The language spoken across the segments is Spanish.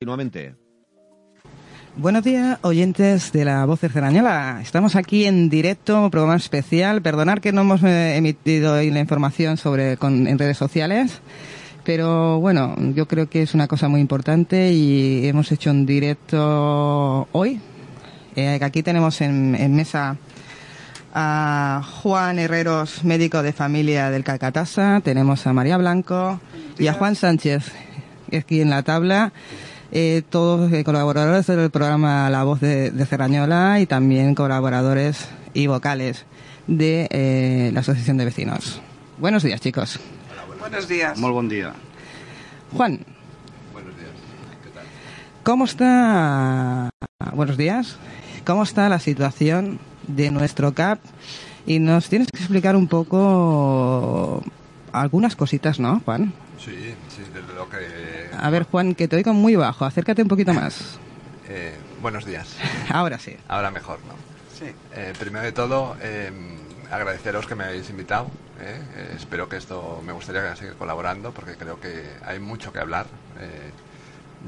Continuamente. Buenos días, oyentes de la Voz de Cerañola. Estamos aquí en directo, programa especial. Perdonar que no hemos eh, emitido hoy la información sobre con, en redes sociales, pero bueno, yo creo que es una cosa muy importante y hemos hecho un directo hoy. Eh, aquí tenemos en, en mesa a Juan Herreros, médico de familia del Calcatasa, tenemos a María Blanco y a Juan Sánchez, aquí en la tabla eh, todos colaboradores del programa La Voz de, de Cerrañola y también colaboradores y vocales de eh, la Asociación de Vecinos. Buenos días, chicos. Buenos días. Muy buen día. Juan, Buenos días. ¿Qué tal? ¿cómo está? Buenos días. ¿Cómo está la situación de nuestro CAP? Y nos tienes que explicar un poco algunas cositas, ¿no, Juan? Sí, sí, desde lo que... A ver, Juan, que te oigo muy bajo. Acércate un poquito más. Eh, buenos días. Ahora sí. Ahora mejor, ¿no? Sí. Eh, primero de todo, eh, agradeceros que me habéis invitado. ¿eh? Eh, espero que esto me gustaría seguir colaborando porque creo que hay mucho que hablar. Eh,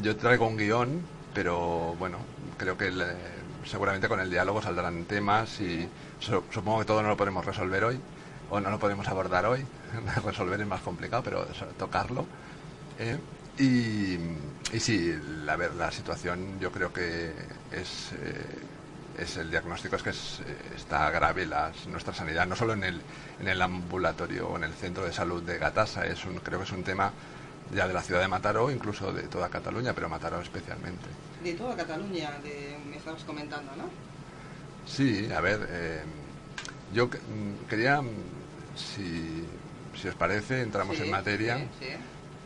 yo traigo un guion, pero bueno, creo que el, seguramente con el diálogo saldrán temas y su- supongo que todo no lo podemos resolver hoy o no lo podemos abordar hoy. Resolver es más complicado, pero so- tocarlo. Y, y sí, la, ver- la situación yo creo que es, eh, es el diagnóstico es que es, eh, está grave las, nuestra sanidad, no solo en el, en el ambulatorio o en el centro de salud de Gatasa, es un, creo que es un tema ya de la ciudad de Mataró, incluso de toda Cataluña, pero Mataró especialmente. De toda Cataluña, me estabas comentando, ¿no? Sí, a ver, eh, yo mm, quería, mm, si, si os parece, entramos en materia.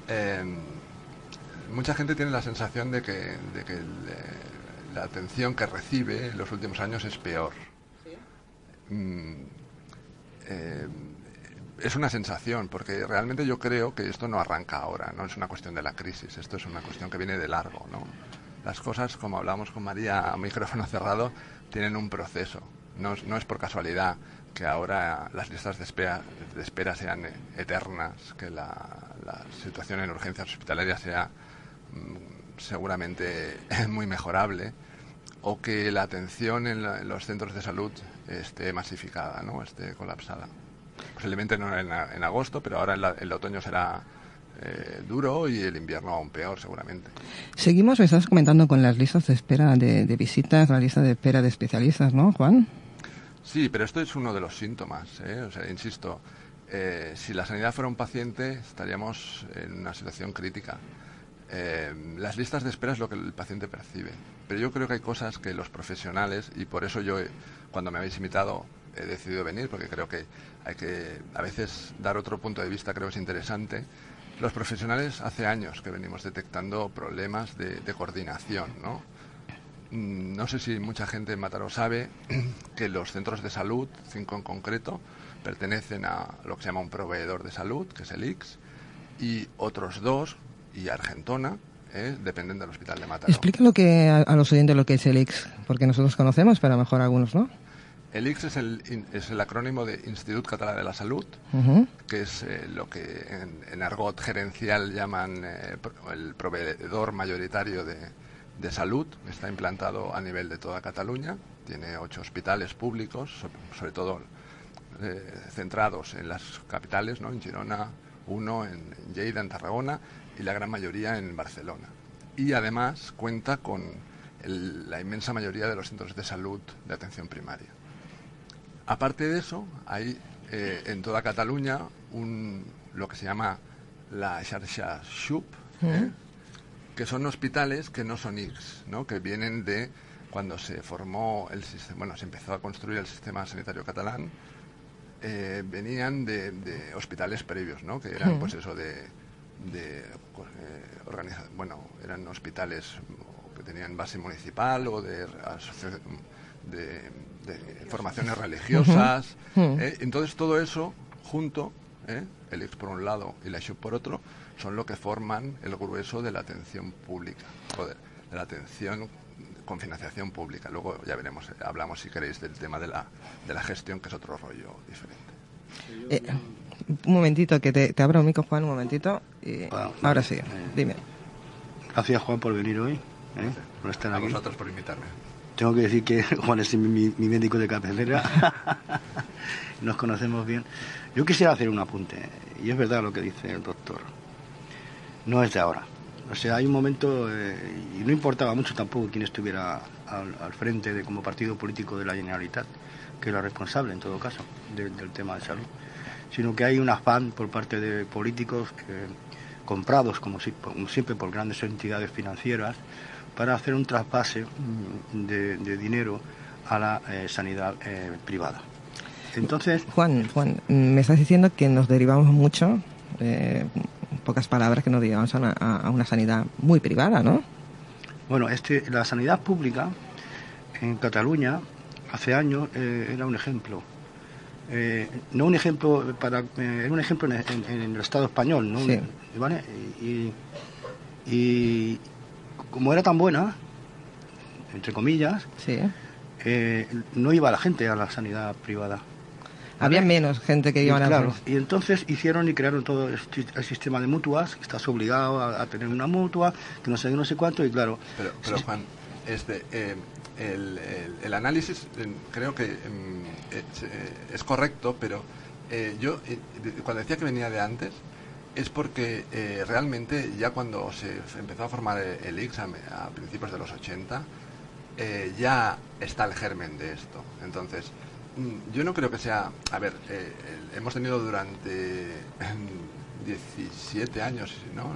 Eh, mucha gente tiene la sensación de que, de que eh, la atención que recibe en los últimos años es peor. Mm, eh, es una sensación, porque realmente yo creo que esto no arranca ahora, no es una cuestión de la crisis, esto es una cuestión que viene de largo. ¿no? Las cosas, como hablamos con María a micrófono cerrado, tienen un proceso. No, es- no es por casualidad que ahora las listas de espera, de espera sean eternas, que la, la situación en urgencias hospitalarias sea seguramente muy mejorable o que la atención en, la- en los centros de salud esté masificada, ¿no? esté colapsada. Posiblemente no en, en agosto, pero ahora en la- el otoño será eh, duro y el invierno aún peor, seguramente. Seguimos, me estás comentando con las listas de espera de, de visitas, la lista de espera de especialistas, ¿no, Juan? Sí, pero esto es uno de los síntomas. ¿eh? O sea, insisto, eh, si la sanidad fuera un paciente, estaríamos en una situación crítica. Eh, las listas de espera es lo que el paciente percibe. Pero yo creo que hay cosas que los profesionales, y por eso yo, eh, cuando me habéis invitado, he decidido venir, porque creo que hay que a veces dar otro punto de vista, creo que es interesante. Los profesionales hace años que venimos detectando problemas de, de coordinación, ¿no? Mm, No sé si mucha gente en Mataró sabe que los centros de salud, cinco en concreto, pertenecen a lo que se llama un proveedor de salud, que es el IX, y otros dos, y Argentona, eh, dependen del Hospital de Mataró. Explica lo que a, a los oyentes lo que es el IX, porque nosotros conocemos, pero a lo mejor algunos no. El IX es el, es el acrónimo de Institut Català de la Salud, que es eh, lo que en, en argot gerencial llaman eh, el proveedor mayoritario de, de salud. Está implantado a nivel de toda Cataluña. Tiene ocho hospitales públicos, so- sobre todo eh, centrados en las capitales, ¿no? en Girona, uno en Lleida, en Tarragona y la gran mayoría en Barcelona. Y además cuenta con el- la inmensa mayoría de los centros de salud de atención primaria. Aparte de eso, hay eh, en toda Cataluña un, lo que se llama la xarxa XUP, ¿eh? que son hospitales que no son ICS, ¿no? que vienen de cuando se formó el sistema, bueno, se empezó a construir el sistema sanitario catalán, eh, venían de, de hospitales previos, ¿no? que eran pues eso de, de eh, organiza- bueno, eran hospitales que tenían base municipal o de, de, formaciones religiosas. ¿eh? Entonces todo eso junto, ¿eh? el IX por un lado y la ISHUP por otro, son lo que forman el grueso de la atención pública, de la atención con financiación pública. Luego ya veremos, hablamos si queréis del tema de la, de la gestión, que es otro rollo diferente. Eh, un momentito, que te, abro el micro, Juan, un momentito. Y ahora sí, eh, dime. Gracias, Juan, por venir hoy. ¿eh? Por estar A vosotros por invitarme. Tengo que decir que Juan es mi, médico de cabecera. Nos conocemos bien. Yo quisiera hacer un apunte, y es verdad lo que dice el doctor. No es de ahora. O sea, hay un momento, y no importaba mucho tampoco quién estuviera al, frente de como partido político de la Generalitat, que era responsable en todo caso del tema de salud sino que hay un afán por parte de políticos comprados, como, siempre, por grandes entidades financieras, para hacer un traspase mm, de, dinero a la eh, sanidad eh, privada. Entonces, Juan, Juan, me estás diciendo que nos derivamos mucho, eh, pocas palabras, que nos derivamos a una, a una sanidad muy privada, ¿no? Bueno, este, la sanidad pública en Cataluña hace años era un ejemplo eh, no un ejemplo para eh, un ejemplo en, el Estado español ¿no? ¿Vale? Y, como era tan buena entre comillas eh, no iba la gente a la sanidad privada. Había menos gente que iba a la claro, y entonces hicieron y crearon todo el, sistema de mutuas que estás obligado a, tener una mutua que no sé no sé cuánto y claro pero, pero Juan este el, el, análisis creo que mm, es, correcto, pero eh, yo eh, cuando decía que venía de antes es porque eh, realmente ya cuando se empezó a formar el, examen a, principios de los 80 ya está el germen de esto. Entonces, mm, yo no creo que sea... A ver, hemos tenido durante 17 años, ¿no?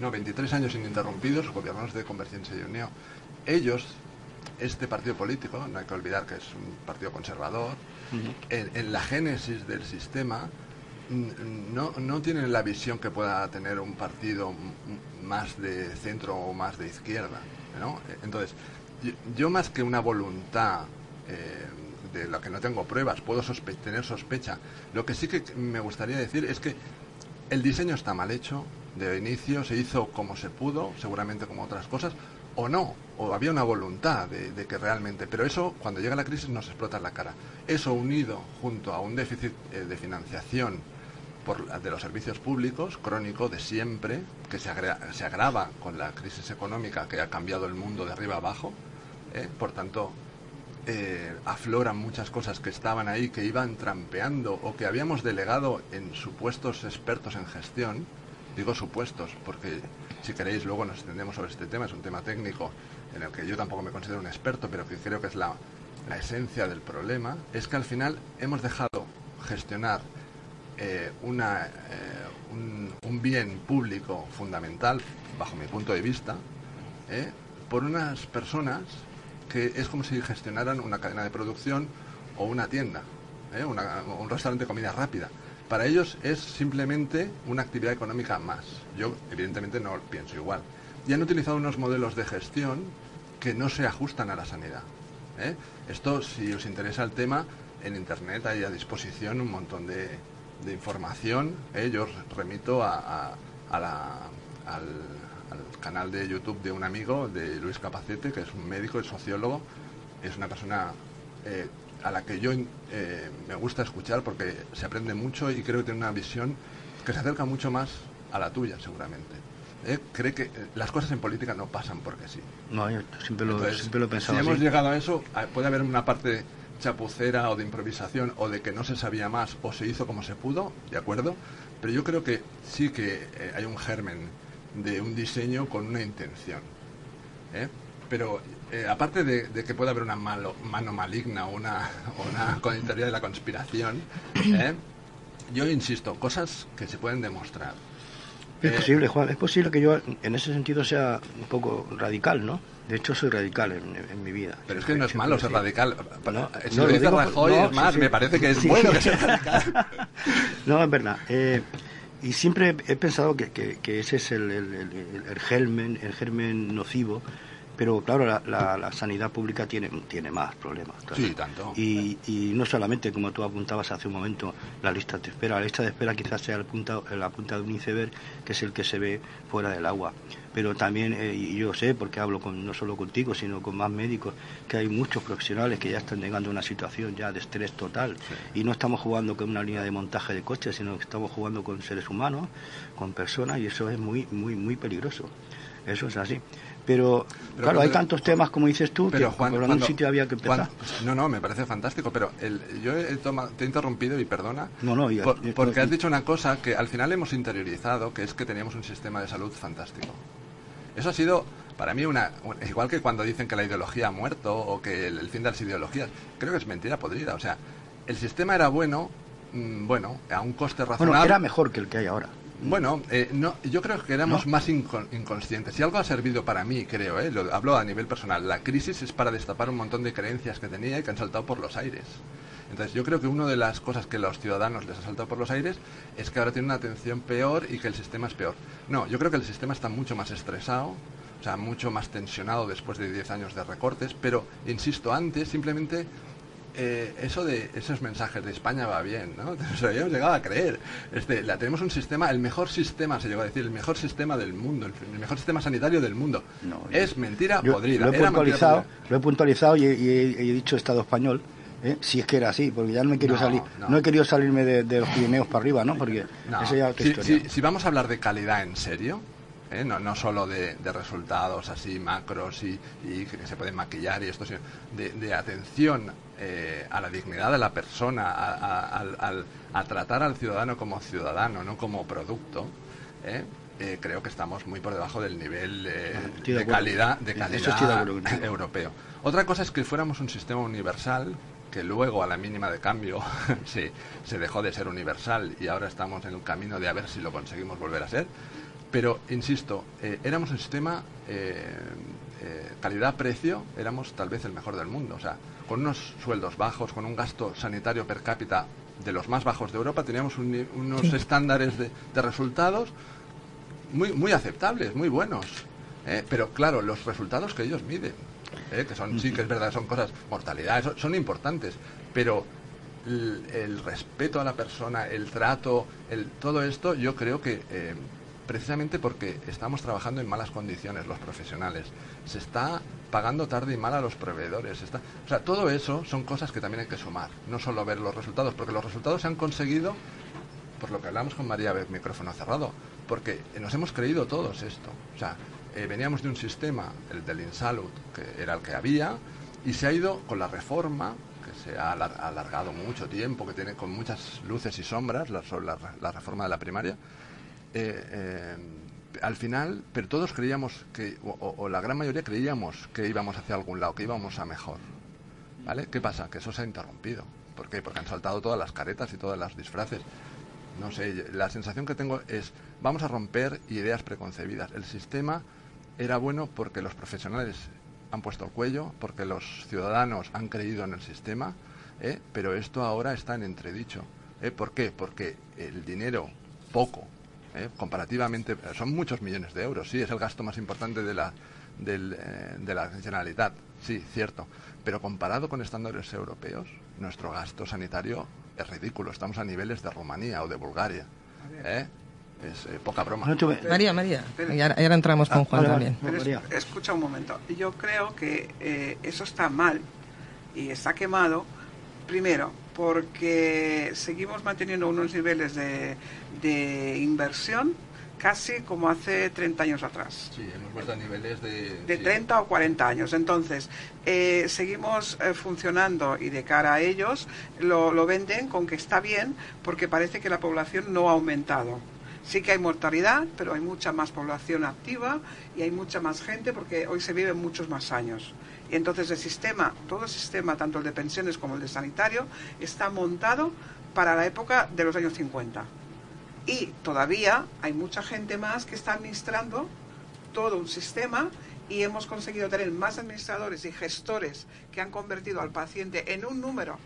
no, 23 años ininterrumpidos gobiernos de Convergencia y Unión. Ellos este partido político, no hay que olvidar que es un partido conservador, en, la génesis del sistema no, no tienen la visión que pueda tener un partido más de centro o más de izquierda. ¿no? Entonces, yo, más que una voluntad eh, de la que no tengo pruebas, puedo tener sospecha, lo que sí que me gustaría decir es que el diseño está mal hecho, de inicio se hizo como se pudo, seguramente como otras cosas, o no, o había una voluntad de, que realmente, pero eso cuando llega la crisis nos explota en la cara. Eso unido junto a un déficit eh, de financiación por, de los servicios públicos, crónico de siempre, que se, se, agrava con la crisis económica que ha cambiado el mundo de arriba abajo, eh, por tanto, eh, afloran muchas cosas que estaban ahí, que iban trampeando o que habíamos delegado en supuestos expertos en gestión, digo supuestos, porque si queréis, luego nos extendemos sobre este tema, es un tema técnico en el que yo tampoco me considero un experto, pero que creo que es la, esencia del problema, es que al final hemos dejado gestionar eh, una, eh, un, bien público fundamental, bajo mi punto de vista, eh, por unas personas que es como si gestionaran una cadena de producción o una tienda, un restaurante de comida rápida. Para ellos es simplemente una actividad económica más. Yo, evidentemente, no pienso igual. Y han utilizado unos modelos de gestión que no se ajustan a la sanidad. ¿eh? Esto, si os interesa el tema, en Internet hay a disposición un montón de, información. ¿eh? Yo os remito a, al, canal de YouTube de un amigo, de Luis Capacete, que es un médico, es sociólogo, es una persona eh, a la que yo eh, me gusta escuchar porque se aprende mucho y creo que tiene una visión que se acerca mucho más a la tuya, seguramente. ¿Eh? Cree que eh, las cosas en política no pasan porque sí. No, yo siempre lo, siempre lo he pensado. Si hemos llegado a eso, puede haber una parte chapucera o de improvisación o de que no se sabía más o se hizo como se pudo, ¿de acuerdo? Pero yo creo que sí que hay un germen de un diseño con una intención. Pero eh, aparte de, que pueda haber una mano maligna o una, una teoría de la conspiración, ¿eh? yo insisto, cosas que se pueden demostrar. Es eh, posible, Juan, es posible que yo en ese sentido sea un poco radical, ¿no? De hecho, soy radical en, mi vida. Pero es que no es malo ser radical. No, si lo dice Rajoy, es más, me parece que es bueno que sea radical. no, es verdad. y siempre he pensado que, que, ese es el, el, el, germen, el germen nocivo Pero claro, la, la, sanidad pública tiene, tiene más problemas. Sí, tanto. Y, y, no solamente, como tú apuntabas hace un momento, la lista de espera. La lista de espera quizás sea el punta, la punta de un iceberg, que es el que se ve fuera del agua. Pero también, eh, y yo sé, porque hablo con, no solo contigo, sino con más médicos, que hay muchos profesionales que ya están llegando a una situación ya de estrés total. Y no estamos jugando con una línea de montaje de coches, sino que estamos jugando con seres humanos, con personas, y eso es muy, muy, muy peligroso. Eso es así. Pero, claro, hay tantos temas, como dices tú, pero, que Juan, en un sitio había que empezar. no, no, me parece fantástico, pero el, yo he te he interrumpido y perdona, no, no, porque has dicho una cosa que al final hemos interiorizado, que es que teníamos un sistema de salud fantástico. Eso ha sido, para mí, una, igual que cuando dicen que la ideología ha muerto o que el, fin de las ideologías, creo que es mentira podrida. O sea, el sistema era bueno, mm, bueno, a un coste razonable. Bueno, era mejor que el que hay ahora. Bueno, eh, no, yo creo que éramos más inconscientes. Si algo ha servido para mí, creo, eh, lo hablo a nivel personal, la crisis es para destapar un montón de creencias que tenía y que han saltado por los aires. Entonces, yo creo que una de las cosas que a los ciudadanos les ha saltado por los aires es que ahora tienen una atención peor y que el sistema es peor. No, yo creo que el sistema está mucho más estresado, o sea, mucho más tensionado después de 10 años de recortes, pero, insisto, antes simplemente eh, eso de esos mensajes de España va bien, ¿no? Nos habíamos llegado a creer. Este, la, tenemos un sistema, el mejor sistema, se llegó a decir, el mejor sistema del mundo, el, mejor sistema sanitario del mundo. es mentira podrida. Lo he, puntualizado, lo he puntualizado y, he, dicho Estado español. ¿eh? si es que era así, porque ya no he querido salir, no. he querido salirme de, los Pirineos para arriba, ¿no? Porque eso ya si vamos a hablar de calidad en serio, ¿eh? no, no, solo de, resultados así macros y, que se pueden maquillar y esto, sino de, atención eh, a la dignidad de la persona, a, tratar al ciudadano como ciudadano, no como producto. ¿eh? creo que estamos muy por debajo del nivel de, calidad, de calidad europeo. Otra cosa es que fuéramos un sistema universal que luego a la mínima de cambio se, se dejó de ser universal y ahora estamos en el camino de a ver si lo conseguimos volver a ser. Pero, insisto, eh, éramos un sistema eh, eh, calidad-precio, éramos tal vez el mejor del mundo. O sea, con unos sueldos bajos, con un gasto sanitario per cápita de los más bajos de Europa, teníamos unos estándares de, resultados muy, muy aceptables, muy buenos. pero claro, los resultados que ellos miden, que son, sí que es verdad, son cosas, mortalidad, son, importantes, pero el, respeto a la persona, el trato, el, todo esto, yo creo que precisamente porque estamos trabajando en malas condiciones los profesionales. Se está pagando tarde y mal a los proveedores. Está, o sea, todo eso son cosas que también hay que sumar, no solo ver los resultados, porque los resultados se han conseguido por lo que hablamos con María micrófono cerrado, porque nos hemos creído todos esto. O sea, eh, veníamos de un sistema, el del Insalud, que era el que había, y se ha ido con la reforma, que se ha alargado mucho tiempo, que tiene con muchas luces y sombras, la, la reforma de la primaria, eh, eh, al final, pero todos creíamos que, o, la gran mayoría creíamos que íbamos hacia algún lado, que íbamos a mejor. ¿Vale? ¿Qué pasa? Que eso se ha interrumpido. ¿Por qué? Porque han saltado todas las caretas y todas las disfraces. No sé, la sensación que tengo es, vamos a romper ideas preconcebidas. El sistema era bueno porque los profesionales han puesto el cuello, porque los ciudadanos han creído en el sistema, ¿eh? pero esto ahora está en entredicho. ¿Por qué? Porque el dinero, poco, ¿eh? comparativamente, son muchos millones de euros, sí, es el gasto más importante de la, eh, de la Generalitat, sí, cierto, pero comparado con estándares europeos, nuestro gasto sanitario es ridículo, estamos a niveles de Rumanía o de Bulgaria. ¿eh? Es poca broma. María, María, y ahora, entramos con ah, Juan también. escucha un momento, yo creo que eso está mal y está quemado, primero, porque seguimos manteniendo unos niveles de, de inversión casi como hace 30 años atrás. Sí, hemos vuelto a niveles de... De 30 o 40 años. Entonces, eh, seguimos eh, funcionando y de cara a ellos lo, lo venden con que está bien porque parece que la población no ha aumentado. Sí que hay mortalidad, pero hay mucha más población activa y hay mucha más gente porque hoy se viven muchos más años. Y entonces el sistema, todo el sistema, tanto el de pensiones como el de sanitario, está montado para la época de los años 50. Y todavía hay mucha gente más que está administrando todo un sistema y hemos conseguido tener más administradores y gestores que han convertido al paciente en un número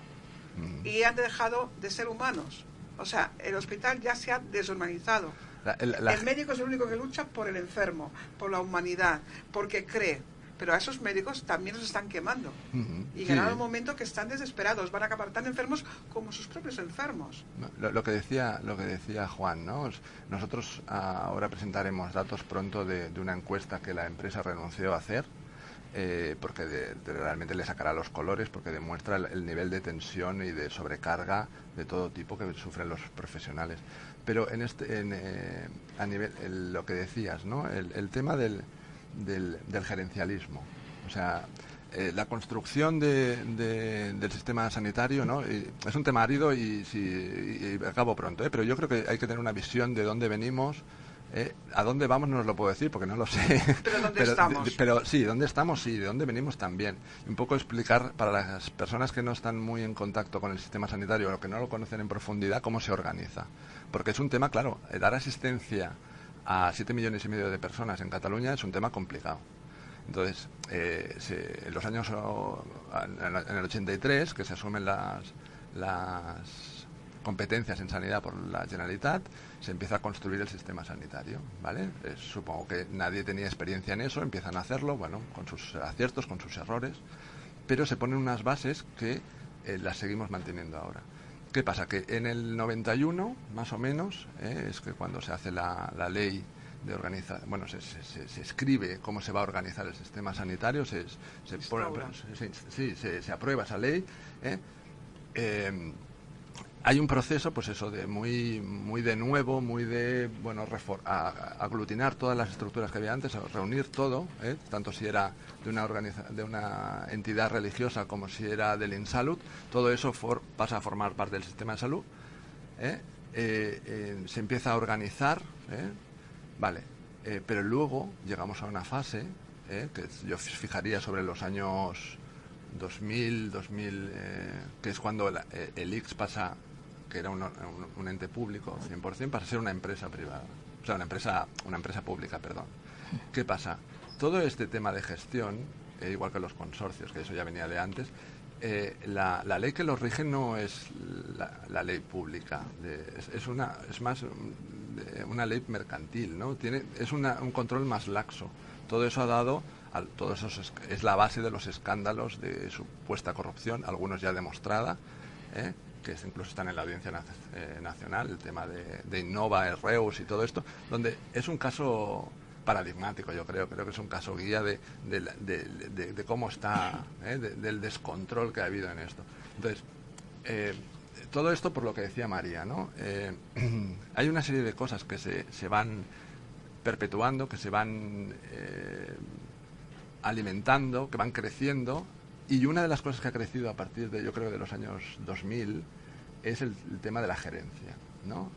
mm. y han dejado de ser humanos. O sea, el hospital ya se ha deshumanizado. El médico es el único que lucha por el enfermo, por la humanidad, porque cree pero a esos médicos también los están quemando. Y sí. llegará un momento que están desesperados, van a acabar tan enfermos como sus propios enfermos. Lo, lo que decía lo que decía Juan, ¿no? Nosotros ah, ahora presentaremos datos pronto de, de una encuesta que la empresa renunció a hacer. eh, porque de- de- realmente le sacará los colores porque demuestra el, el nivel de tensión y de sobrecarga de todo tipo que sufren los profesionales pero en este en, eh, a nivel el- lo que decías no el, el tema del, del, del gerencialismo o sea eh, la construcción de- de- del sistema sanitario ¿no? Y es un tema árido y, si, y- y acabo pronto, ¿eh? pero yo creo que hay que tener una visión de dónde venimos. ¿eh? ¿A dónde vamos? No os lo puedo decir porque no lo sé. Pero ¿dónde estamos? de- pero sí, ¿dónde estamos? Sí, de dónde venimos también. Un poco explicar para las personas que no están muy en contacto con el sistema sanitario o que no lo conocen en profundidad cómo se organiza. Porque es un tema, claro, eh, dar asistencia a 7 millones y medio de personas en Cataluña es un tema complicado. Entonces, eh, se- en los años en el 83, que se asumen las, las competencias en sanidad por la Generalitat, se empieza a construir el sistema sanitario, ¿vale? Eh, supongo que nadie tenía experiencia en eso, empiezan a hacerlo, bueno, con sus aciertos, con sus errores, pero se ponen unas bases que eh, las seguimos manteniendo ahora. ¿Qué pasa? Que en el 91, más o menos, eh, es que cuando se hace la, la ley de organizar, bueno, se, se- se- se escribe cómo se va a organizar el sistema sanitario, se, se, pone- sí, se, se aprueba esa ley. ¿eh? Hay un proceso, pues eso, de muy, muy de nuevo, muy de, bueno, a- aglutinar todas las estructuras que había antes, reunir todo, ¿eh? tanto si era de una, organiza- de una entidad religiosa como si era del INSALUD, todo eso for- pasa a formar parte del sistema de salud. ¿eh? Eh, se empieza a organizar, vale, pero luego llegamos a una fase que yo fijaría sobre los años 2000, 2000 eh, que es cuando eh, el IX pasa, que era un, un- un ente público 100%, pasa a ser una empresa privada. O sea, una empresa, una empresa pública, perdón. ¿Qué pasa? Todo este tema de gestión, eh, igual que los consorcios, que eso ya venía de antes, eh, la, la ley que los rige no es la, la ley pública, de- es, es una, es más de una ley mercantil, ¿no? Tiene, es una- un control más laxo. Todo eso ha dado, al, todo eso es, es la base de los escándalos de supuesta corrupción, algunos ya demostrada, ¿eh? Que incluso están en la audiencia eh, nacional, el tema de, Innova, Reus y todo esto, donde es un caso paradigmático, yo creo, creo que es un caso guía de, de cómo está, ¿eh? de- del descontrol que ha habido en esto. Entonces, eh, todo esto por lo que decía María, ¿no? Eh, hay una serie de cosas que se, se van perpetuando, que se van alimentando, que van creciendo, y una de las cosas que ha crecido a partir de, yo creo, de los años 2000 es el, tema de la gerencia, ¿no?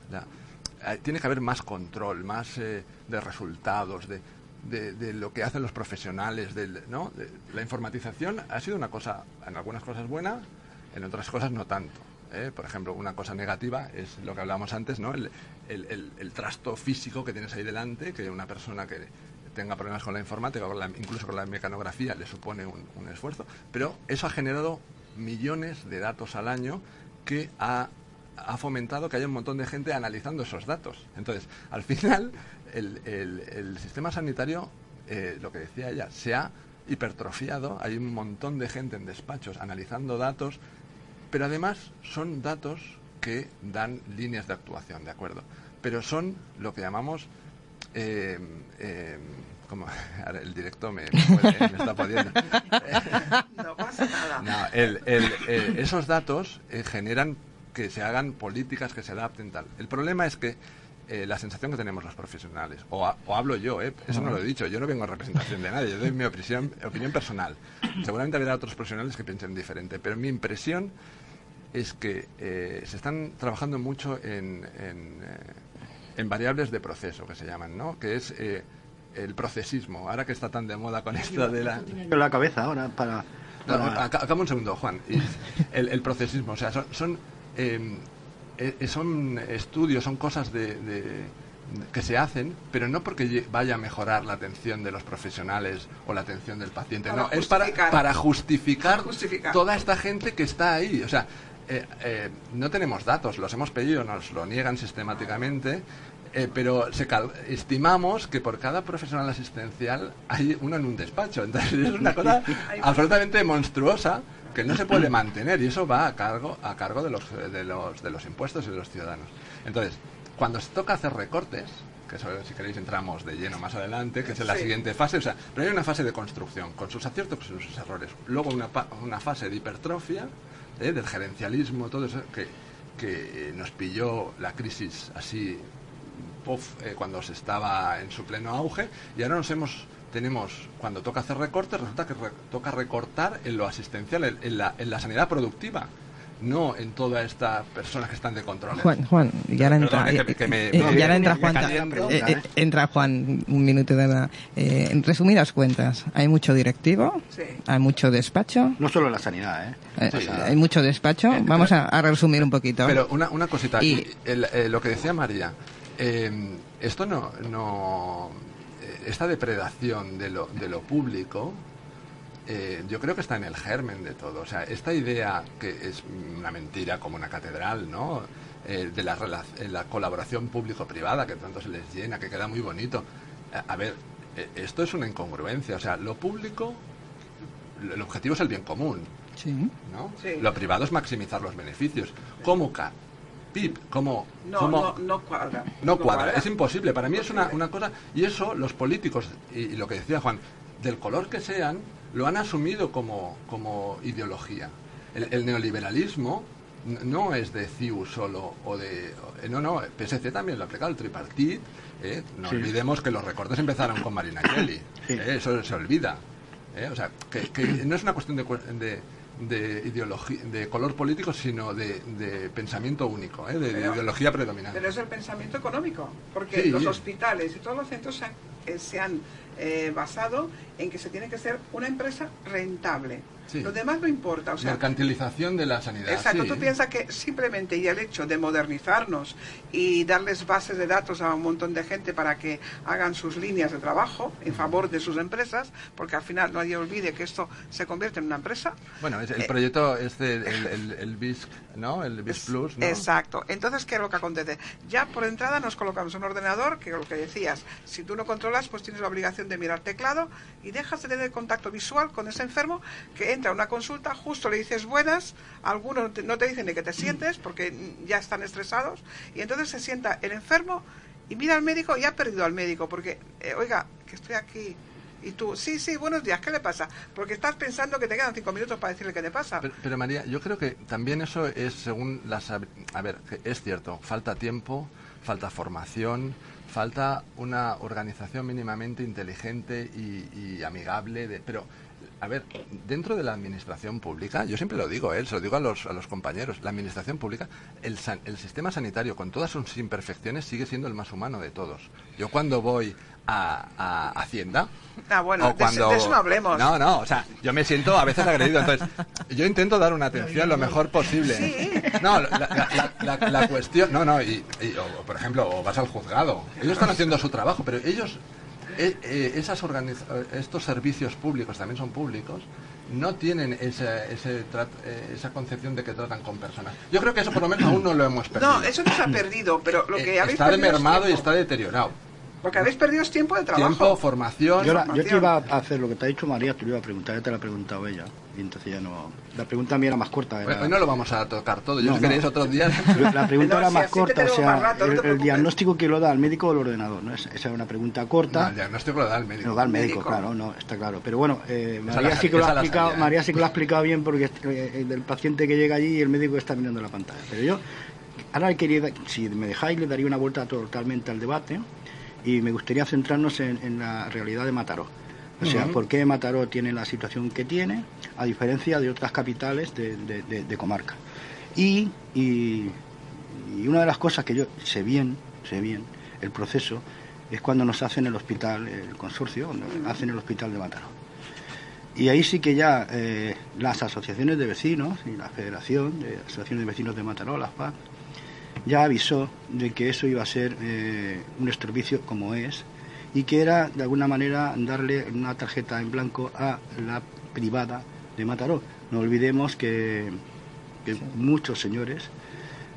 Tiene que haber más control, más eh, de resultados, de, de- lo que hacen los profesionales, del, ¿no? La informatización ha sido una cosa, en algunas cosas buena, en otras cosas no tanto. ¿eh? Por ejemplo, una cosa negativa es lo que hablábamos antes, ¿no? El- el- el trasto físico que tienes ahí delante, que una persona que tenga problemas con la informática, con la- incluso con la mecanografía, le supone un, esfuerzo, pero eso ha generado millones de datos al año que ha, ha fomentado que haya un montón de gente analizando esos datos. Entonces, al final, el, el- el sistema sanitario, eh, lo que decía ella, se ha hipertrofiado, hay un montón de gente en despachos analizando datos, pero además son datos que dan líneas de actuación, ¿de acuerdo? Pero son lo que llamamos... eh, eh, ahora el directo me, me puede- me está poniendo. No pasa nada. No, el- el- esos datos eh, generan que se hagan políticas que se adapten tal. El problema es que eh, la sensación que tenemos los profesionales, o, ha- o hablo yo, eh, eso no lo he dicho, yo no vengo en representación de nadie, yo doy mi opinión, opinión personal. Seguramente habrá otros profesionales que piensen diferente, pero mi impresión es que eh, se están trabajando mucho en, en, en variables de proceso, que se llaman, ¿no? Que es eh, el procesismo, ahora que está tan de moda con esto de la... La cabeza ahora para... No, un segundo, Juan. El, el procesismo, o sea, son, son, eh, eh, son estudios, son cosas de, de- que se hacen, pero no porque vaya a mejorar la atención de los profesionales o la atención del paciente, Para no, es para, justificar. para justificar, Para justificar. toda esta gente que está ahí. O sea, eh, eh, no tenemos datos, los hemos pedido, nos lo niegan sistemáticamente. eh, pero se estimamos que por cada profesional asistencial hay uno en un despacho. Entonces es una cosa absolutamente monstruosa que no se puede mantener y eso va a cargo a cargo de los de los de los impuestos y de los ciudadanos. Entonces, cuando se toca hacer recortes, que eso, si queréis entramos de lleno más adelante, que es la siguiente fase, o sea, pero hay una fase de construcción, con sus aciertos y sus errores. Luego una, una fase de hipertrofia, ¿eh? del gerencialismo, todo eso, que, que nos pilló la crisis así eh, cuando se estaba en su pleno auge y ahora nos hemos tenemos cuando toca hacer recortes resulta que toca recortar en lo asistencial en, la, en la sanidad productiva no en todas estas personas que están de control. Juan, Juan, ya ahora entra, entra Juan, eh, entra Juan un minuto de verdad. Eh, en resumidas cuentas, hay mucho directivo, hay mucho despacho. No solo la sanidad, ¿eh? eh hay mucho despacho. Vamos a, resumir un poquito. Pero una, una cosita, y, lo que decía María, esto no, no, esta depredación de lo, de lo público eh, yo creo que está en el germen de todo. O sea, esta idea que es una mentira como una catedral, ¿no? Eh, de la, la colaboración público-privada que tanto se les llena, que queda muy bonito. A, ver, eh, esto es una incongruencia. O sea, lo público, el objetivo es el bien común. Sí. ¿no? Lo privado es maximizar los beneficios. ¿Cómo PIB, como... No, no, no, cuadra. No, cuadra. es imposible. Para mí es una, una, cosa... Y eso los políticos, y, lo que decía Juan, del color que sean, lo han asumido como, como ideología. El, neoliberalismo no es de CIU solo o de... no, no, PSC también lo ha aplicado, el tripartit. ¿eh? No olvidemos que los recortes empezaron con Marina Kelly. ¿eh? Eso se olvida. ¿eh? O sea, que, no es una cuestión de, de ideología, de color político, sino de, pensamiento único, de, ideología predominante. Pero es el pensamiento económico, porque los hospitales y todos los centros se han eh, basado en que se tiene que ser una empresa rentable. Lo demás no importa. O sea, Mercantilización de la sanidad. Exacto, tú piensas que simplemente y el hecho de modernizarnos y darles bases de datos a un montón de gente para que hagan sus líneas de trabajo en favor de sus empresas, porque al final nadie olvide que esto se convierte en una empresa. Bueno, el eh, proyecto es el, el, BISC, ¿no? El BISC Plus, ¿no? Exacto. Entonces, ¿qué es lo que acontece? Ya por entrada nos colocamos un ordenador, que es lo que decías, si tú no controlas, pues tienes la obligación de mirar teclado y dejas de tener contacto visual con ese enfermo que entra a una consulta, justo le dices buenas, algunos no te dicen de que te sientes porque ya están estresados y entonces se sienta el enfermo y mira al médico y ha perdido al médico porque, eh, oiga, que estoy aquí. Y tú, sí, sí, buenos días, ¿qué le pasa? Porque estás pensando que te quedan cinco minutos para decirle qué te pasa. Pero, María, yo creo que también eso es según las... A ver, es cierto, falta tiempo, falta formación, falta una organización mínimamente inteligente y, amigable, de, pero a ver, dentro de la administración pública, yo siempre lo digo, ¿eh? se lo digo a los, a los compañeros, la administración pública, el, el sistema sanitario con todas sus imperfecciones sigue siendo el más humano de todos. Yo cuando voy a, Hacienda. Ah, bueno, cuando... de, eso no hablemos. No, no, o sea, yo me siento a veces agredido. Entonces, yo intento dar una atención lo mejor posible. Sí. No, la, cuestión. No, no, y, por ejemplo, o vas al juzgado. Ellos están haciendo su trabajo, pero ellos. Eh, eh, esas estos servicios públicos también son públicos no tienen ese, ese eh, esa concepción de que tratan con personas. Yo creo que eso por lo menos aún no lo hemos perdido. No, eso no se ha perdido, pero lo que habéis Está demermado y está deteriorado. Porque habéis perdido tiempo de trabajo. Tiempo, formación. Yo, te iba a hacer lo que te ha dicho María, te lo iba a preguntar, ya te la ha preguntado ella. Y entonces ya no. La pregunta mí era más corta. Hoy no lo vamos a tocar todo, yo no, queréis otros días. La pregunta era más corta, o sea, el, diagnóstico que lo da el médico o el ordenador, ¿no? Esa es una pregunta corta. el diagnóstico lo da el médico. Lo da el médico, claro, no, está claro. Pero bueno, eh, María, sí que lo ha explicado, María sí que lo ha explicado bien porque eh, del paciente que llega allí y el médico está mirando la pantalla. Pero yo, ahora quería, si me dejáis, le daría una vuelta totalmente al debate y me gustaría centrarnos en, la realidad de Mataró. O sea, por qué Mataró tiene la situación que tiene, a diferencia de otras capitales de, comarca. Y, y, una de las cosas que yo sé bien, sé bien, el proceso, es cuando nos hacen el hospital, el consorcio, hacen el hospital de Mataró. Y ahí sí que ya eh, las asociaciones de vecinos y la Federación de Asociaciones de Vecinos de Mataró, las PAC, ya avisó de que eso iba a ser eh, un servicio como es y que era de alguna manera darle una tarjeta en blanco a la privada de Mataró. No olvidemos que, muchos señores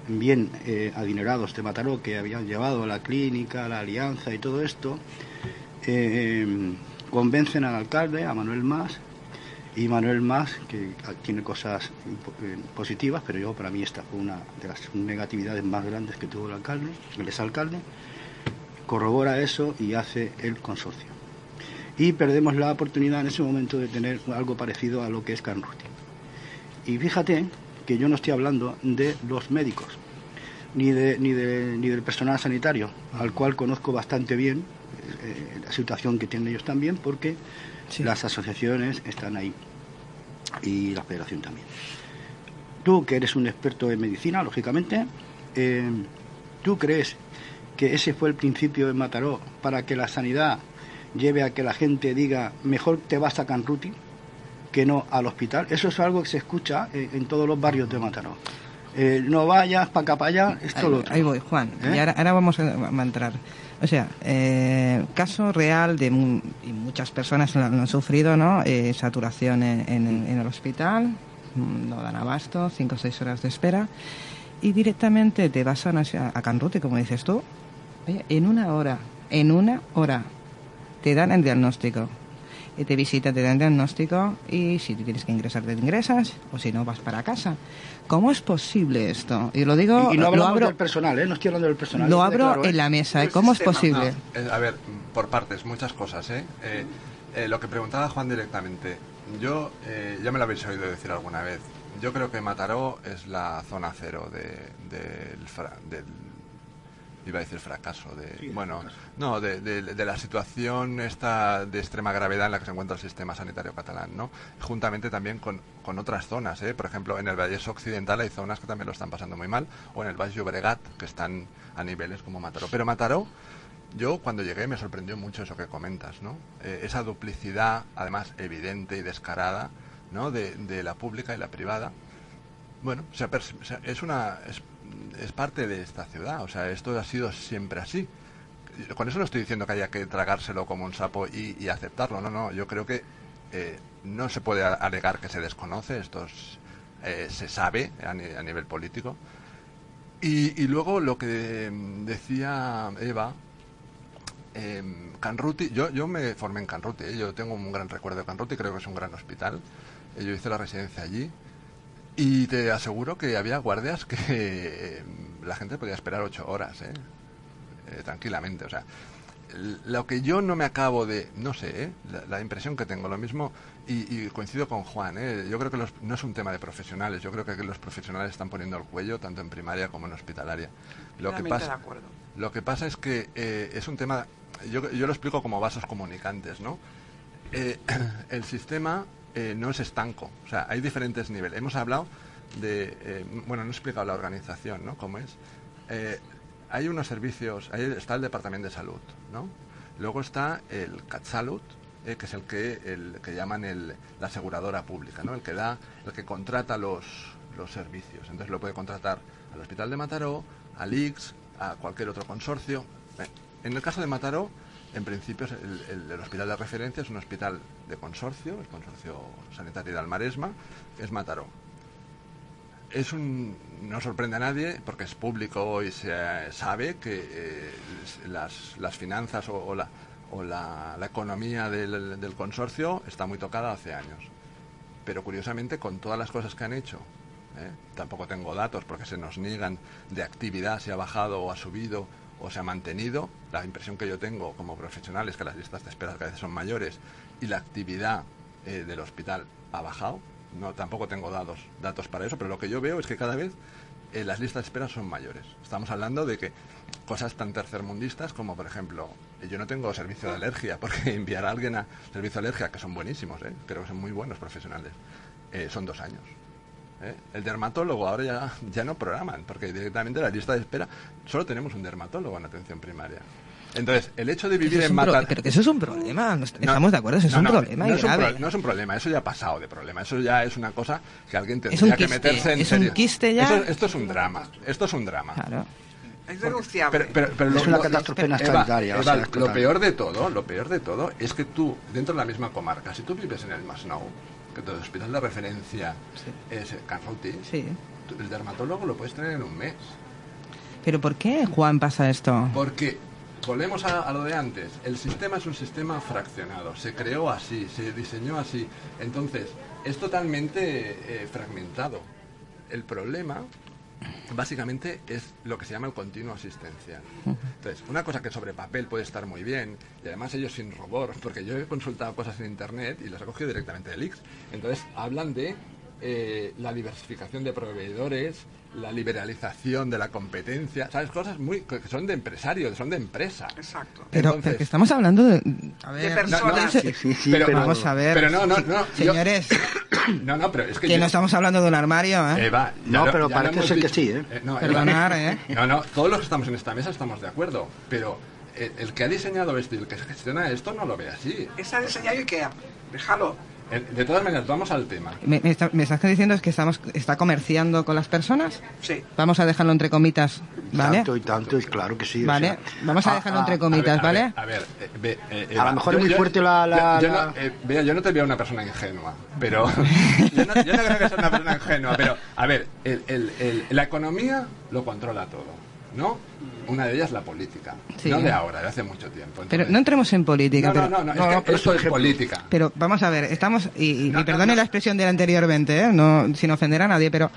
bien eh, adinerados de Mataró que habían llevado a la clínica, la alianza y todo esto, eh, convencen al alcalde, a Manuel Más, y Manuel Más, que tiene cosas eh, positivas, pero yo para mí esta fue una de las negatividades más grandes que tuvo el alcalde, el exalcalde, corrobora eso y hace el consorcio. Y perdemos la oportunidad en ese momento de tener algo parecido a lo que es Canruti. Y fíjate que yo no estoy hablando de los médicos, ni, de, ni, de, ni del personal sanitario, al cual conozco bastante bien eh, la situación que tienen ellos también, porque las asociaciones están ahí y la federación también. Tú, que eres un experto en medicina, lógicamente, eh, ¿tú crees que ese fue el principio de Mataró para que la sanidad lleve a que la gente diga mejor te vas a Canruti que no al hospital? Eso es algo que se escucha en, todos los barrios de Mataró. Eh, no vayas para acá, para allá, esto ahí, lo otro. Ahí voy, Juan. ¿Eh? Y ahora, ahora, vamos a, a, entrar. O sea, eh, caso real de y muchas personas lo, han sufrido, ¿no? Eh, saturación en, en, el hospital, no dan abasto, cinco o seis horas de espera, y directamente te vas a, a Canrute, como dices tú, oye, en una hora, en una hora, te dan el diagnóstico. Y te visitan, te dan el diagnóstico y si tienes que ingresar, te ingresas, o si no, vas para casa. ¿Cómo es posible esto? Y lo digo, y, y no lo abro, del personal, ¿eh? No estoy hablando del personal. Lo abro claro, ¿eh? en la mesa, ¿eh? ¿Cómo es posible? No, a ver, por partes, muchas cosas, ¿eh? eh, eh lo que preguntaba Juan directamente, yo, eh, ya me lo habéis oído decir alguna vez, yo creo que Mataró es la zona cero de, de, del, del iba a decir fracaso de Sí, bueno fracaso. no de, de- de la situación esta de extrema gravedad en la que se encuentra el sistema sanitario catalán no juntamente también con, con otras zonas ¿eh? por ejemplo en el Vallés Occidental hay zonas que también lo están pasando muy mal o en el Valle Llobregat que están a niveles como Mataró pero Mataró yo cuando llegué me sorprendió mucho eso que comentas, ¿no? Eh, esa duplicidad, además evidente y descarada, ¿no? De, de la pública y la privada. Bueno, se ha pers- se ha- es una es, es parte de esta ciudad, o sea, esto ha sido siempre así. Con eso no estoy diciendo que haya que tragárselo como un sapo y, aceptarlo, no, no. Yo creo que eh, no se puede alegar que se desconoce, esto es, eh, se sabe a, ni- a nivel político. Y, y luego lo que mm, decía Eva, eh, Canruti, yo, yo me formé en Canruti, ¿eh? yo tengo un gran recuerdo de Canruti, creo que es un gran hospital. Eh, yo hice la residencia allí y te aseguro que había guardias que eh, la gente podía esperar ocho horas, ¿eh? Eh, tranquilamente. O sea, lo que yo no me acabo de, no sé, ¿eh? la, la impresión que tengo, lo mismo, y, y coincido con Juan, ¿eh? yo creo que los- no es un tema de profesionales, yo creo que los profesionales están poniendo el cuello tanto en primaria como en hospitalaria. Lo que pasa, de lo que pasa es que eh, es un tema, yo, yo lo explico como vasos comunicantes, ¿no? Eh, el sistema eh, no es estanco, o sea, hay diferentes niveles. Hemos hablado de, eh, bueno, no he explicado la organización, ¿no? ¿Cómo es? Eh, hay unos servicios, ahí está el Departamento de Salud, ¿no? Luego está el CatSalut, eh, que es el que, el que llaman el, la aseguradora pública, ¿no? El que da, el que contrata los, los servicios. Entonces lo puede contratar al Hospital de Mataró, al IX, a cualquier otro consorcio. En el caso de Mataró, en principio el, hospital de referencia es un hospital de consorcio, el Consorcio Sanitario de Almaresma, es Mataró. Es un, no sorprende a nadie porque es público y se sabe que eh, las, las finanzas o, la, o la economía del, del consorcio está muy tocada hace años. Pero curiosamente, con todas las cosas que han hecho, ¿eh? tampoco tengo datos porque se nos niegan de actividad, si ha bajado o ha subido o se ha mantenido. La impresión que yo tengo como profesional es que las listas de espera cada vez son mayores y la actividad eh, del hospital ha bajado. No, tampoco tengo datos, datos para eso, pero lo que yo veo es que cada vez eh, las listas de espera son mayores. Estamos hablando de que cosas tan tercermundistas como, por ejemplo, eh, yo no tengo servicio de alergia, porque enviar a alguien a servicio de alergia, que son buenísimos, ¿eh? creo que son muy buenos profesionales, son dos años. ¿Eh? El dermatólogo ahora ya, ya no programan, porque directamente la lista de espera solo tenemos un dermatólogo en atención primaria. Entonces, el hecho de vivir en un Matar... Pero que eso es un problema, no estamos de acuerdo, eso es no, un no, problema no es un grave. pro- no es un problema, eso ya ha pasado de problema. Eso ya es una cosa que alguien tendría un que quiste, meterse en es un serio. quiste ya. Eso- esto es un drama. Esto es un drama. Claro. Es denunciable. Pero, pero- pero Es lo- una catástrofe Eva, sanitaria, Eva, lo peor de todo, lo peor de todo es que tú, dentro de la misma comarca, si tú vives en el Masnou, que tu hospital de referencia Sí. es Canruti, Sí. el dermatólogo lo puedes tener en un mes. ¿Pero por qué, Juan, pasa esto? Porque, volvemos a, a lo de antes, el sistema es un sistema fraccionado, se creó así, se diseñó así, entonces es totalmente eh, fragmentado. El problema básicamente es lo que se llama el continuo asistencial. Entonces, una cosa que sobre papel puede estar muy bien, y además ellos sin robor, porque yo he consultado cosas en internet y las he cogido directamente del X. Entonces, hablan de eh, la diversificación de proveedores, la liberalización de la competencia, ¿sabes? Cosas muy que son de empresarios, son de empresa. Exacto. Pero, Entonces- pero que estamos hablando de... A De ver, personas. no, Sí, sí, sí, Pero- pero, Vamos a ver. Pero no, no, no. yo- Señores, no, no, pero es que que yo- no estamos hablando de un armario, ¿eh? Eva, No, lo- pero parece ser que sí, ¿eh? no, Eva, Perdonar, ¿eh? No, no, todos los que estamos en esta mesa estamos de acuerdo, pero el, el que ha diseñado esto y el que gestiona esto no lo ve así. Esa diseñado IKEA. Déjalo. De todas maneras, vamos al tema. Me, me está- me estás diciendo es que estamos está comerciando con las personas. Sí. Vamos a dejarlo entre comitas, ¿vale? Tanto y tanto, y claro que sí. o Vale, sea, vamos a dejarlo ah, entre A comitas, ver, a ¿vale? ver, A ver, eh, ve, eh, A Eva, lo mejor es muy fuerte la- la- yo- yo la- no, eh, Bea, yo no te veo una persona ingenua, pero yo, no, yo no creo que sea una persona ingenua, pero a ver, el- el- el- la economía lo controla todo, ¿no? Una de ellas la política, Sí. no de ahora, de hace mucho tiempo. Pero Entonces- no entremos en política. no, pero, no, no, no, es no, que pero esto es política. pero vamos a ver, estamos, y, y No, no, perdone no. la expresión del anteriormente, ¿eh? no, sin ofender a nadie, pero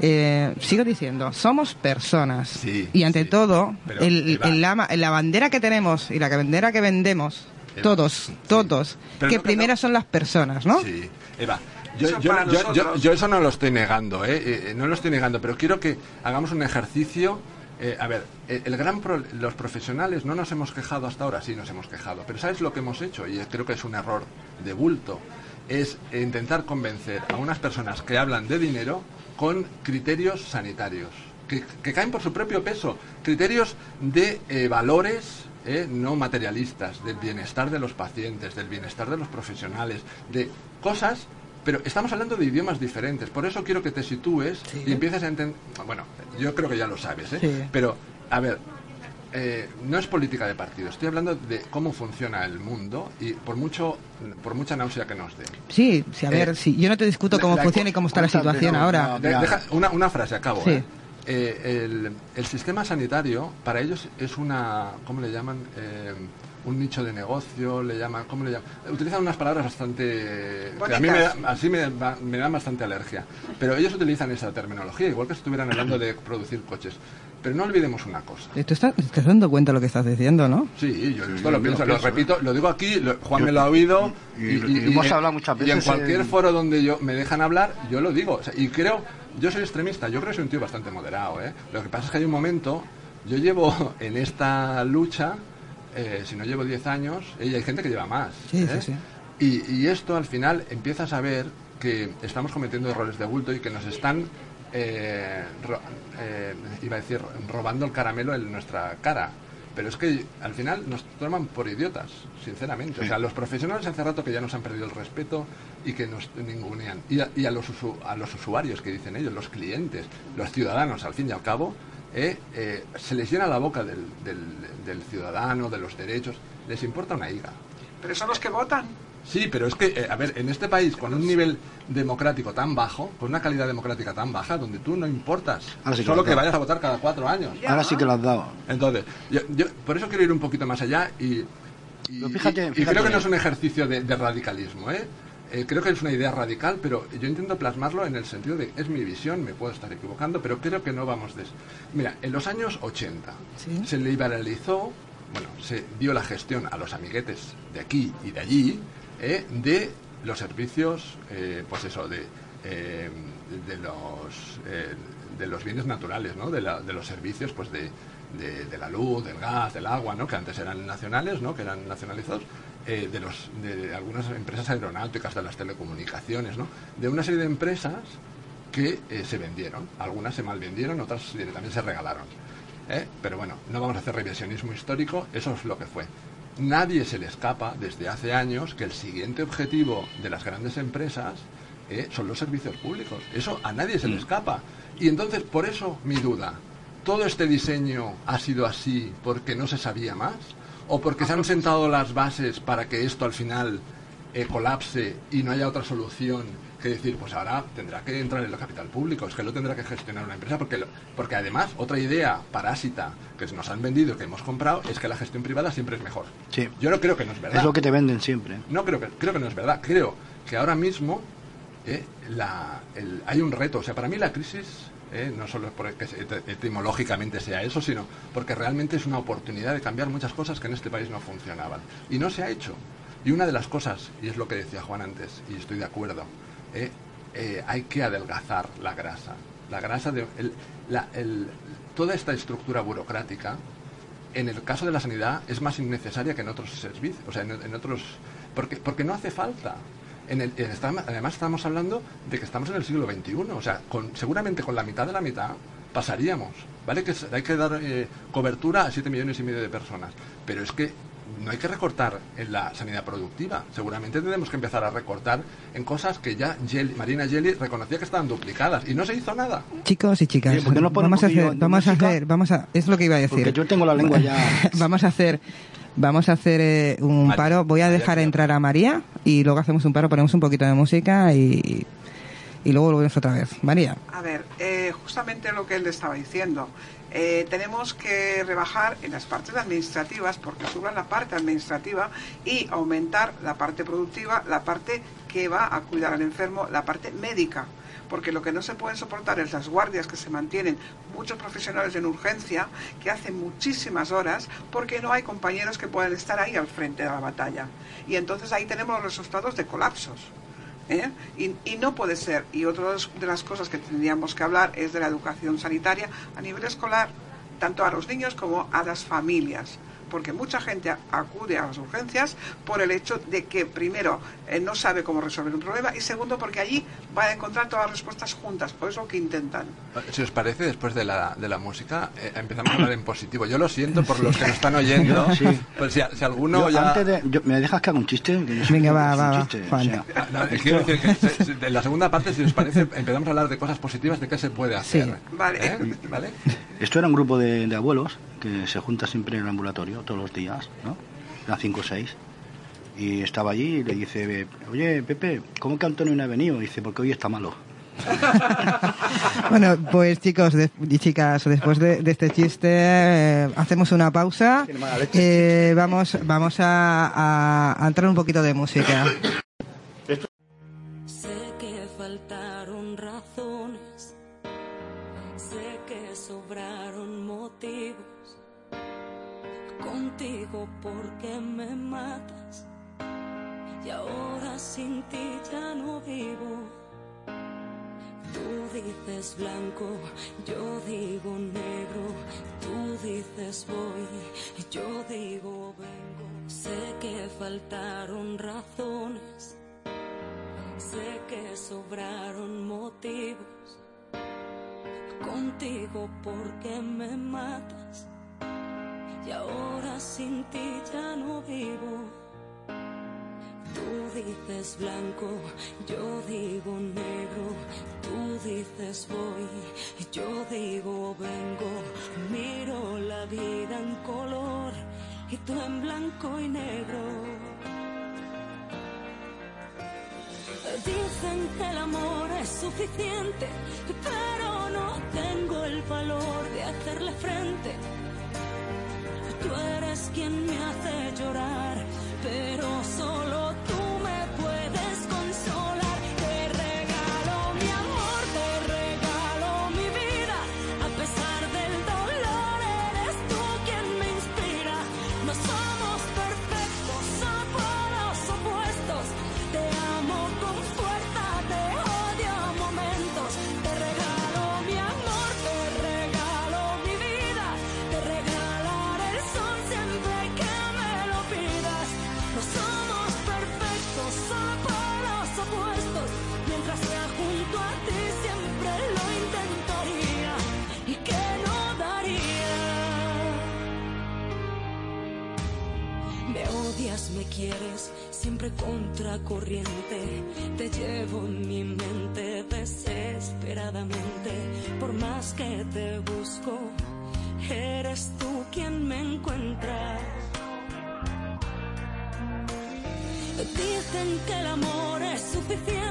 eh, sigo diciendo, somos personas. Sí, y ante sí. todo, Pero, el, el la, la bandera que tenemos y la bandera que vendemos, Eva, todos, sí. todos, Pero que no, primero no. son las personas, ¿no? Sí, Eva. Yo, Eso yo- yo- yo- eso no lo estoy negando, ¿eh? Eh, no lo estoy negando, pero quiero que hagamos un ejercicio. Eh, a ver, eh, el gran los profesionales no nos hemos quejado hasta ahora, sí nos hemos quejado, pero ¿sabes lo que hemos hecho? Y creo que es un error de bulto, es intentar convencer a unas personas que hablan de dinero con criterios sanitarios, que, caen por su propio peso, criterios de eh, valores no materialistas, del bienestar de los pacientes, del bienestar de los profesionales, de cosas, pero estamos hablando de idiomas diferentes. Por eso quiero que te sitúes Sí. y empieces a entender. Bueno, yo creo que ya lo sabes, ¿eh? Sí. Pero, a ver, eh, no es política de partido. Estoy hablando de cómo funciona el mundo y por mucho, por mucha náusea que nos dé. Sí, sí, a ver, Eh, sí, yo no te discuto cómo la- funciona y cómo está la ¿cuántas situación ahora. No, De- Mira. deja- una, una frase, acabo. Sí. ¿eh? Eh, el, el sistema sanitario, para ellos es una, ¿cómo le llaman? Un nicho de negocio, le llaman, ¿cómo le llaman? Utilizan unas palabras bastante... que a mí me, da- así me, va- me dan bastante alergia. Pero ellos utilizan esa terminología, igual que si estuvieran hablando de producir coches. Pero no olvidemos una cosa. ¿Tú estás, te estás dando cuenta de lo que estás diciendo, no? Sí, yo esto yo lo lo pienso, lo pienso, ¿eh? repito, lo digo aquí, lo- Juan Yo- me lo ha oído y- y hemos hablado muchas Y en veces cualquier en- foro donde yo me dejan hablar, yo lo digo. O sea, y creo, yo soy extremista, yo creo que soy un tío bastante moderado. ¿eh? Lo que pasa es que hay un momento, yo llevo en esta lucha, eh, si no llevo 10 años, y hay gente que lleva más. Sí, ¿eh? sí, sí. Y, y esto al final empiezas a ver que estamos cometiendo errores de bulto y que nos están, eh, ro- eh, iba a decir, robando el caramelo en nuestra cara. Pero es que al final nos toman por idiotas, sinceramente. O sea, los profesionales hace rato que ya nos han perdido el respeto y que nos ningunean. Y a, y a los, usu- a los usuarios que dicen ellos, los clientes, los ciudadanos, al fin y al cabo, eh, eh, se les llena la boca del, del- del ciudadano, de los derechos. Les importa una higa. Pero son los que votan. Sí, pero es que, eh, a ver, en este país, con un nivel democrático tan bajo, con una calidad democrática tan baja, donde tú no importas, Ahora sí que solo lo que vayas a votar cada cuatro años. Ya. Ahora sí que lo has dado. Entonces, yo, yo- por eso quiero ir un poquito más allá y, y- fíjate- creo que no es un ejercicio de, de radicalismo, ¿eh? Eh, Creo que es una idea radical, pero yo intento plasmarlo en el sentido de es mi visión, me puedo estar equivocando, pero creo que no vamos de eso. Mira, en los años 80 Sí. se liberalizó, bueno, se dio la gestión a los amiguetes de aquí y de allí eh, de los servicios, eh, pues eso, de, de los de los bienes naturales, ¿no? De, la- de los servicios, pues de, de- de la luz, del gas, del agua, ¿no? Que antes eran nacionales, ¿no? Que eran nacionalizados, eh, de los de algunas empresas aeronáuticas, de las telecomunicaciones, ¿no? De una serie de empresas que eh, se vendieron. Algunas se malvendieron, otras directamente se regalaron. ¿eh? Pero bueno, no vamos a hacer revisionismo histórico, eso es lo que fue. Nadie se le escapa desde hace años que el siguiente objetivo de las grandes empresas eh, son los servicios públicos. Eso a nadie se le escapa. Y entonces, por eso mi duda, ¿todo este diseño ha sido así porque no se sabía más? ¿O porque se han sentado las bases para que esto al final eh, colapse y no haya otra solución que decir, pues ahora tendrá que entrar en el capital público, es que lo tendrá que gestionar una empresa, porque, porque además otra idea parásita que nos han vendido, que hemos comprado, es que la gestión privada siempre es mejor. Sí. Yo no creo que no es verdad. Es lo que te venden siempre. No creo que, creo que no es verdad. Creo que ahora mismo eh, la, el- hay un reto. O sea, para mí la crisis, eh, no solo porque etimológicamente sea eso, sino porque realmente es una oportunidad de cambiar muchas cosas que en este país no funcionaban. Y no se ha hecho. Y una de las cosas, y es lo que decía Juan antes, y estoy de acuerdo, eh, eh, hay que adelgazar la grasa. La grasa de... toda esta estructura burocrática en el caso de la sanidad es más innecesaria que en otros servicios, o sea, en, en otros, porque, porque no hace falta. En el, en esta- además estamos hablando de que estamos en el siglo XXI, o sea, con, seguramente con la mitad de la mitad pasaríamos, ¿vale? Que hay que dar eh, cobertura a 7 millones y medio de personas, pero es que no hay que recortar en la sanidad productiva, seguramente tenemos que empezar a recortar en cosas que ya Marina Gelli reconocía que estaban duplicadas y no se hizo nada. Chicos y chicas, Oye, ¿por qué no vamos a hacer, vamos a hacer, vamos a, es lo que iba a decir. Porque yo tengo la lengua ya... vamos a hacer, vamos a hacer eh, un María, paro. Voy a dejar entrar a María y luego hacemos un paro, ponemos un poquito de música y, y luego volvemos otra vez. María. A ver, eh, justamente lo que él estaba diciendo. Eh, tenemos que rebajar en las partes administrativas porque suba la parte administrativa y aumentar la parte productiva, la parte que va a cuidar al enfermo, la parte médica. Porque lo que no se pueden soportar es las guardias que se mantienen, muchos profesionales en urgencia que hacen muchísimas horas porque no hay compañeros que puedan estar ahí al frente de la batalla. Y entonces ahí tenemos los resultados de colapsos. ¿Eh? Y, y no puede ser. Y otra de las cosas que tendríamos que hablar es de la educación sanitaria a nivel escolar, tanto a los niños como a las familias. Porque mucha gente a- acude a las urgencias por el hecho de que, primero, eh, no sabe cómo resolver un problema y, segundo, porque allí va a encontrar todas las respuestas juntas. Por eso que intentan. Si os parece, después de la, de la música, eh, empezamos a hablar en positivo. Yo lo siento por los que nos están oyendo. Sí. Pues si, si alguno Yo, ya... antes de, yo- ¿Me dejas que haga un chiste? Que yo sé Venga, va, va, sea, Ah, quiero decir que en la segunda parte, si os parece, empezamos a hablar de cosas positivas, de qué se puede hacer. Sí. Vale. ¿Eh? ¿Vale? Esto era un grupo de, de abuelos que se junta siempre en el ambulatorio todos los días, ¿no? Eran cinco o seis. Y estaba allí y le dice, oye, Pepe, ¿cómo que Antonio no ha venido? dice, porque hoy está malo. Bueno, pues chicos de- y chicas, después de, de este chiste eh, hacemos una pausa. Tiene mala leche. Eh, vamos, vamos a, a- a entrar un poquito de música. Sé que faltaron razones, sé que sobraron motivos. Contigo porque me matas y ahora sin ti ya no vivo. Tú dices blanco, yo digo negro, tú dices voy, yo digo vengo. Sé que faltaron razones. Sé que sobraron motivos contigo porque me matas y ahora sin ti ya no vivo. Tú dices blanco, yo digo negro, tú dices voy, yo digo vengo, miro la vida en color y tú en blanco y negro. Dicen que el amor es suficiente, pero no tengo el valor de hacerle frente. Tú eres quien me hace llorar, pero solo que el amor es suficiente,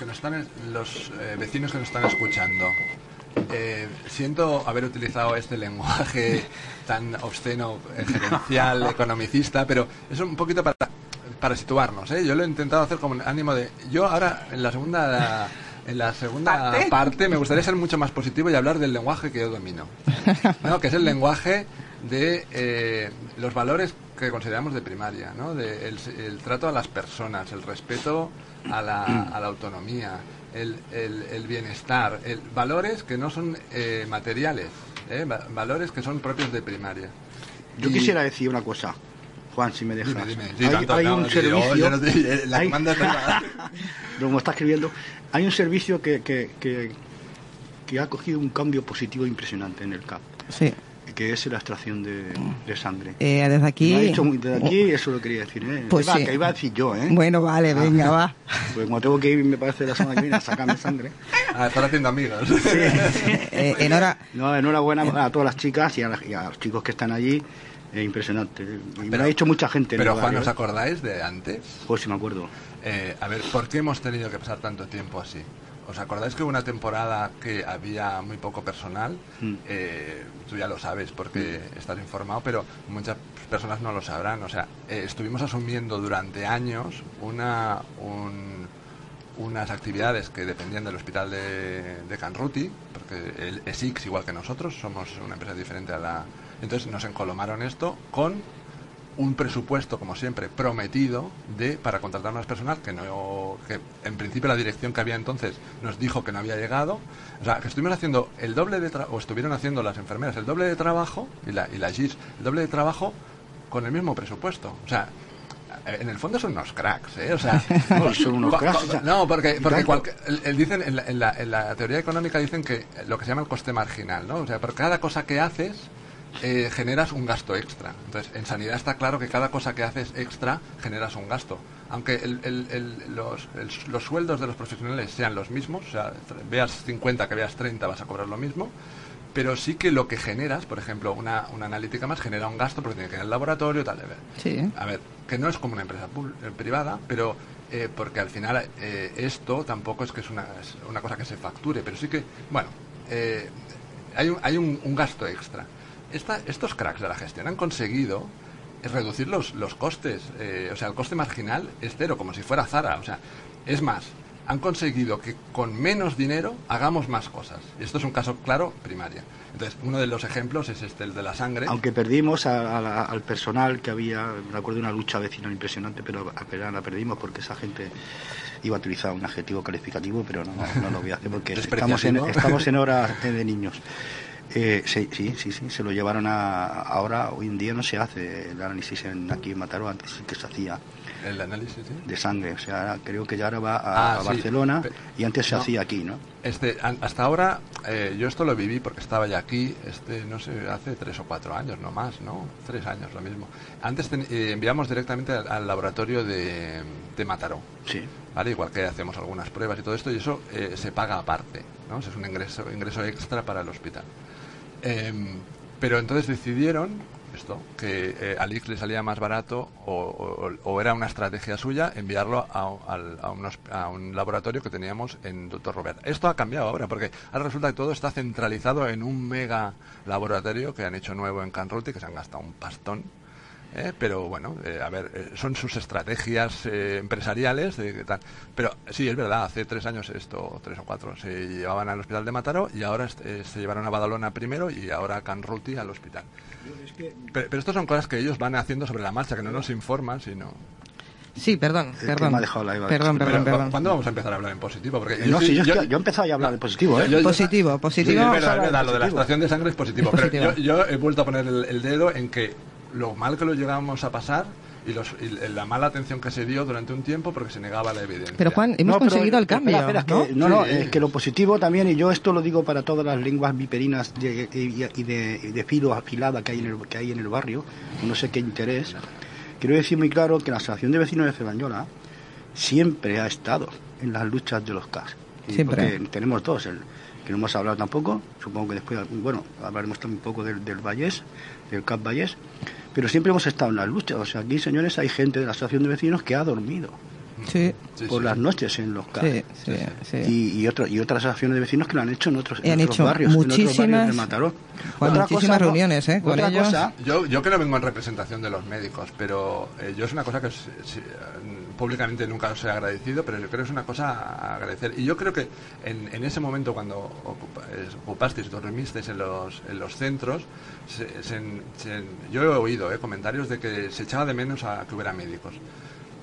que nos están, los eh, vecinos que nos están escuchando, eh, siento haber utilizado este lenguaje tan obsceno, eh, gerencial, economicista, pero es un poquito para, para situarnos. ¿eh? Yo lo he intentado hacer como ánimo de. Yo ahora en la segunda en la segunda ¿Parte? parte me gustaría ser mucho más positivo y hablar del lenguaje que yo domino, ¿no? que es el lenguaje de los valores que consideramos de primaria, ¿no? de el, el trato a las personas, el respeto a la, a la autonomía, el, el- el bienestar, el, valores que no son eh, materiales, ¿eh? Va- valores que son propios de primaria. Yo Y- quisiera decir una cosa, Juan, si me dejas. Dime, dime. Sí, hay tanto, hay no, un sí, servicio. yo no te- la hay- manda es la- Como está escribiendo, hay un servicio que, que, que, que ha cogido un cambio positivo impresionante en el CAP. Sí. Que es la extracción de, de sangre. Eh, desde aquí... Me ha dicho muy- desde aquí eso lo quería decir, ¿eh? Pues Iba- sí. que iba a decir yo, ¿eh? Bueno, vale, venga, va. Pues como tengo que ir, me parece, la semana que viene a sacarme sangre. Ah, estar haciendo amigos. Eh, enhora- No, enhorabuena a todas las chicas y a, las- y a los chicos que están allí. Es impresionante. Y me lo ha dicho mucha gente. en Pero Juan, ¿os ¿eh? acordáis de antes? Pues sí me acuerdo. Eh, a ver, ¿por qué hemos tenido que pasar tanto tiempo así? ¿Os acordáis que hubo una temporada que había muy poco personal? Mm. Eh, tú ya lo sabes porque estás informado, pero muchas personas no lo sabrán. O sea, eh, estuvimos asumiendo durante años una, un- unas actividades que dependían del hospital de, de Canruti, porque el ESIX, igual que nosotros, somos una empresa diferente a la... Entonces nos encolomaron esto con un presupuesto, como siempre, prometido de para contratar más personal, que no que en principio la dirección que había entonces nos dijo que no había llegado. O sea, que estuvimos haciendo el doble de tra- o estuvieron haciendo las enfermeras el doble de trabajo y la, y la GIS el doble de trabajo con el mismo presupuesto. O sea, en el fondo son unos cracks, ¿eh? O sea, No, son unos cracks, no, porque, porque cualque- el- el dicen en la, en, la, en la teoría económica dicen que lo que se llama el coste marginal, ¿no? O sea, por cada cosa que haces eh, generas un gasto extra. Entonces, en sanidad está claro que cada cosa que haces extra generas un gasto. Aunque el- el- el- los, el- los sueldos de los profesionales sean los mismos, o sea, veas 50 que veas 30 vas a cobrar lo mismo, pero sí que lo que generas, por ejemplo, una, una analítica más genera un gasto porque tiene que ir al laboratorio, tal. Sí. A ver, que no es como una empresa eh, privada, pero eh, porque al final eh, esto tampoco es que es una, es una cosa que se facture, pero sí que, bueno, eh, hay, un, hay un, un gasto extra. Esta- estos cracks de la gestión han conseguido eh, reducir los, los costes, eh, o sea, el coste marginal es cero, como si fuera Zara, o sea, es más, han conseguido que con menos dinero hagamos más cosas. Y esto es un caso claro, primaria. Entonces, uno de los ejemplos es este, el de la sangre. Aunque perdimos a- a la- al personal que había, me acuerdo de una lucha vecinal impresionante, pero apenas la perdimos porque esa gente iba a utilizar un adjetivo calificativo, pero no, no lo voy a hacer porque estamos en, estamos en horas de niños. Eh, sí, sí, sí, sí, se lo llevaron a. Ahora, hoy en día no se hace el análisis en, aquí en Mataró, antes sí que se hacía El análisis, ¿sí? de sangre. O sea, creo que ya ahora va a, Ah, a sí. Barcelona Pe- y antes se no. hacía aquí, ¿no? Este, hasta ahora, eh, yo esto lo viví porque estaba ya aquí, este, no sé, hace tres o cuatro años, no más, ¿no? Tres años, lo mismo. Antes ten- eh, enviamos directamente al, al laboratorio de, de Mataró, Sí. ¿vale? Igual que hacemos algunas pruebas y todo esto, y eso eh, se paga aparte, ¿no? Eso es un ingreso, ingreso extra para el hospital. Em, pero entonces decidieron esto, que eh, a Lix le salía más barato o, era una estrategia suya enviarlo a, a a un laboratorio que teníamos en Dr. Robert. Esto ha cambiado ahora porque ahora resulta que todo está centralizado en un mega laboratorio que han hecho nuevo en Canruti, que se han gastado un pastón. ¿Eh? pero bueno, eh, a ver, eh, son sus estrategias eh, empresariales, de, que tal. pero sí, es verdad, hace tres años esto, tres o cuatro, se llevaban al hospital de Mataró y ahora eh, se llevaron a Badalona primero y ahora a Canruti al hospital. Pero, pero esto son cosas que ellos van haciendo sobre la marcha, que no nos informan, sino... Sí, perdón, perdón. me ha dejado la Eva. Perdón, Pero, perdón, perdón. ¿Cuándo vamos a empezar a hablar en positivo? Porque no, sí- sí, yo, yo, yo he empezado ya a hablar de positivo, ¿eh? yo- yo- Positivo, Sí, positivo. es verdad, es lo de la positivo. extracción de sangre es positivo. Es pero positivo. yo, yo he vuelto a poner el, el dedo en que lo mal que lo llegamos a pasar y, los, y la mala atención que se dio durante un tiempo porque se negaba la evidencia. Pero Juan, hemos No, pero, conseguido el cambio, espera, ¿no? que, no, no, Sí. es que lo positivo también, y yo esto lo digo para todas las lenguas viperinas de- y, y de, y de filo afilada que hay, en el, que hay en el barrio, no sé qué interés, quiero decir muy claro que la Asociación de Vecinos de Cerdañola siempre ha estado en las luchas de los CAS. Siempre. Porque tenemos dos, el que no hemos hablado tampoco, supongo que después, bueno, hablaremos también un poco del, del Vallés, del CAP Vallés, pero siempre hemos estado en las luchas. O sea, aquí, señores, hay gente de la Asociación de Vecinos que ha dormido Sí, por sí. las noches en los CAS. sí, sí, sí. Y, y, otro- y otras asociaciones de vecinos que lo han hecho en otros, en han otros hecho barrios, en otros muchísimas- barrios de Mataró. Juan, muchísimas reuniones, ¿eh? con otra ellos. cosa, Yo, yo que no vengo en representación de los médicos, pero eh, yo es una cosa que eh, públicamente nunca os he agradecido, pero yo creo que es una cosa a agradecer. Y yo creo que en, en ese momento cuando ocupa- ocupasteis, dormisteis en los, en los centros, se- se- se- yo he oído eh, comentarios de que se echaba de menos a que hubiera médicos.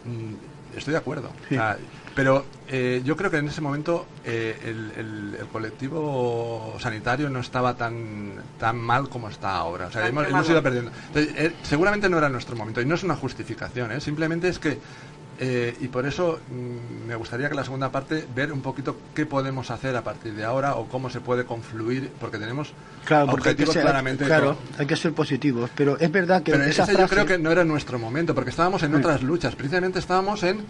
Mm, Estoy de acuerdo. O sea, pero eh, yo creo que en ese momento eh, el, el- el colectivo sanitario no estaba tan tan mal como está ahora. O sea, hemos, ido perdiendo. Entonces, eh, seguramente no era nuestro momento. Y no es una justificación, ¿eh? simplemente es que Eh, y por eso mm, me gustaría que la segunda parte ver un poquito qué podemos hacer a partir de ahora o cómo se puede confluir, porque tenemos Claro, porque hay que objetivos ser, claramente. claro, con- hay que ser positivos, pero es verdad que pero esa ese yo frase- creo que no era nuestro momento, porque estábamos en otras luchas. Precisamente estábamos en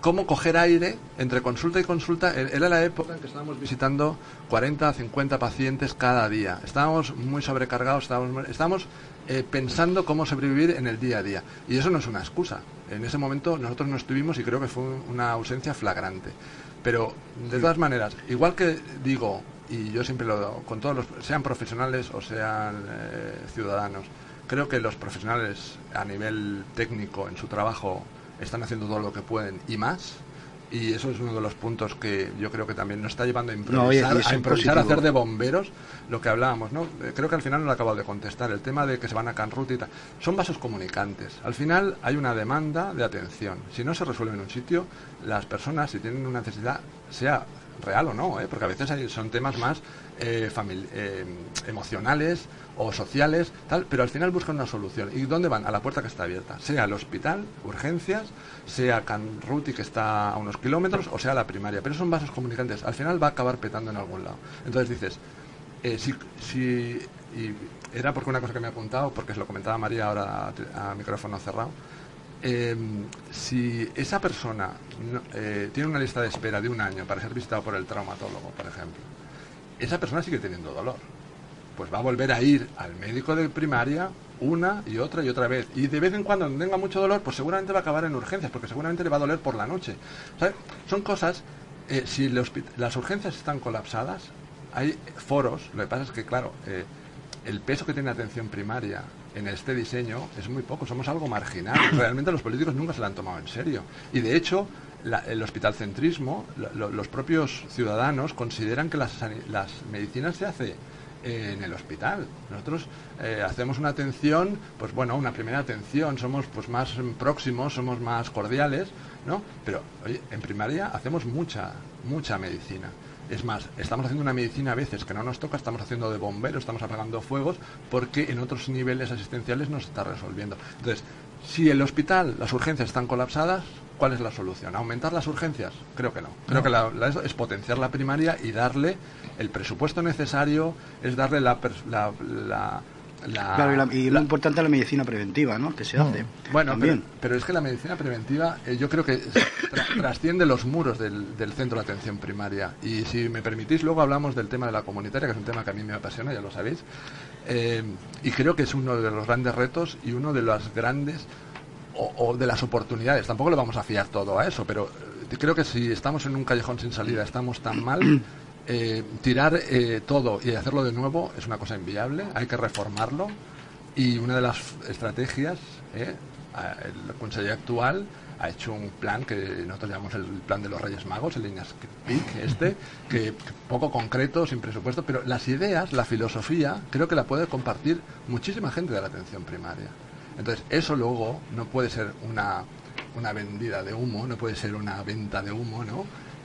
cómo coger aire entre consulta y consulta. E- Era la época en que estábamos visitando 40, 50 pacientes cada día. Estábamos muy sobrecargados, estábamos, estábamos eh, pensando cómo sobrevivir en el día a día. Y eso no es una excusa. En ese momento nosotros no estuvimos y creo que fue una ausencia flagrante. Pero, de todas maneras, igual que digo, y yo siempre lo con todos los, sean profesionales o sean eh, ciudadanos, creo que los profesionales a nivel técnico en su trabajo están haciendo todo lo que pueden y más. Y eso es uno de los puntos que yo creo que también nos está llevando a improvisar, a improvisar, a hacer de bomberos lo que hablábamos, ¿no? Eh, Creo que al final no lo he acabado de contestar, el tema de que se van a Canrut y tal. Son vasos comunicantes. Al final hay una demanda de atención. Si no se resuelve en un sitio, las personas, si tienen una necesidad, sea real o no, ¿eh? porque a veces hay- son temas más eh, eh, emocionales o sociales, tal, pero al final buscan una solución. ¿Y dónde van? A la puerta que está abierta, sea el hospital, urgencias, sea Canruti que está a unos kilómetros, o sea la primaria. Pero son vasos comunicantes. Al final va a acabar petando en algún lado. Entonces dices, eh, si, si- y era porque una cosa que me he apuntado, porque se lo comentaba María ahora a, micrófono cerrado. eh, si esa persona no- eh, tiene una lista de espera de un año para ser visitado por el traumatólogo, por ejemplo, esa persona sigue teniendo dolor. Pues va a volver a ir al médico de primaria una y otra y otra vez. Y de vez en cuando tenga mucho dolor, pues seguramente va a acabar en urgencias, porque seguramente le va a doler por la noche. ¿Sabe? Son cosas, eh, si las urgencias están colapsadas, hay foros, lo que pasa es que, claro, eh, el peso que tiene la atención primaria en este diseño es muy poco, somos algo marginal. Realmente los políticos nunca se lo han tomado en serio. Y de hecho, la- el hospitalcentrismo, lo- lo- los propios ciudadanos consideran que las, las medicinas se hace eh, en el hospital. Nosotros eh, hacemos una atención, pues bueno, una primera atención, somos pues más próximos, somos más cordiales, ¿no? Pero oye, en primaria hacemos mucha, mucha medicina. Es más, estamos haciendo una medicina a veces que no nos toca, estamos haciendo de bomberos, estamos apagando fuegos, porque en otros niveles asistenciales no se está resolviendo. Entonces, si el hospital, las urgencias están colapsadas, ¿cuál es la solución? ¿Aumentar las urgencias? Creo que no. Creo que la- la- es potenciar la primaria y darle el presupuesto necesario, es darle la... la, la- la- Claro, y, la- y lo importante es la medicina preventiva, ¿no? Que se hace. bueno, pero, pero es que la medicina preventiva eh, yo creo que tra- trasciende los muros del, del centro de atención primaria. Y si me permitís, luego hablamos del tema de la comunitaria, que es un tema que a mí me apasiona, ya lo sabéis. Eh, y creo que es uno de los grandes retos y uno de los grandes o, o de las oportunidades. Tampoco le vamos a fiar todo a eso, pero eh, creo que si estamos en un callejón sin salida, estamos tan mal, eh, tirar eh, todo y hacerlo de nuevo es una cosa inviable, hay que reformarlo. Y una de las estrategias, eh, el conseller actual ha hecho un plan que nosotros llamamos el plan de los Reyes Magos, el Líneas PIC, este, que, poco concreto, sin presupuesto, pero las ideas, la filosofía, creo que la puede compartir muchísima gente de la atención primaria. Entonces, eso luego no puede ser una, una vendida de humo, no puede ser una venta de humo, ¿no?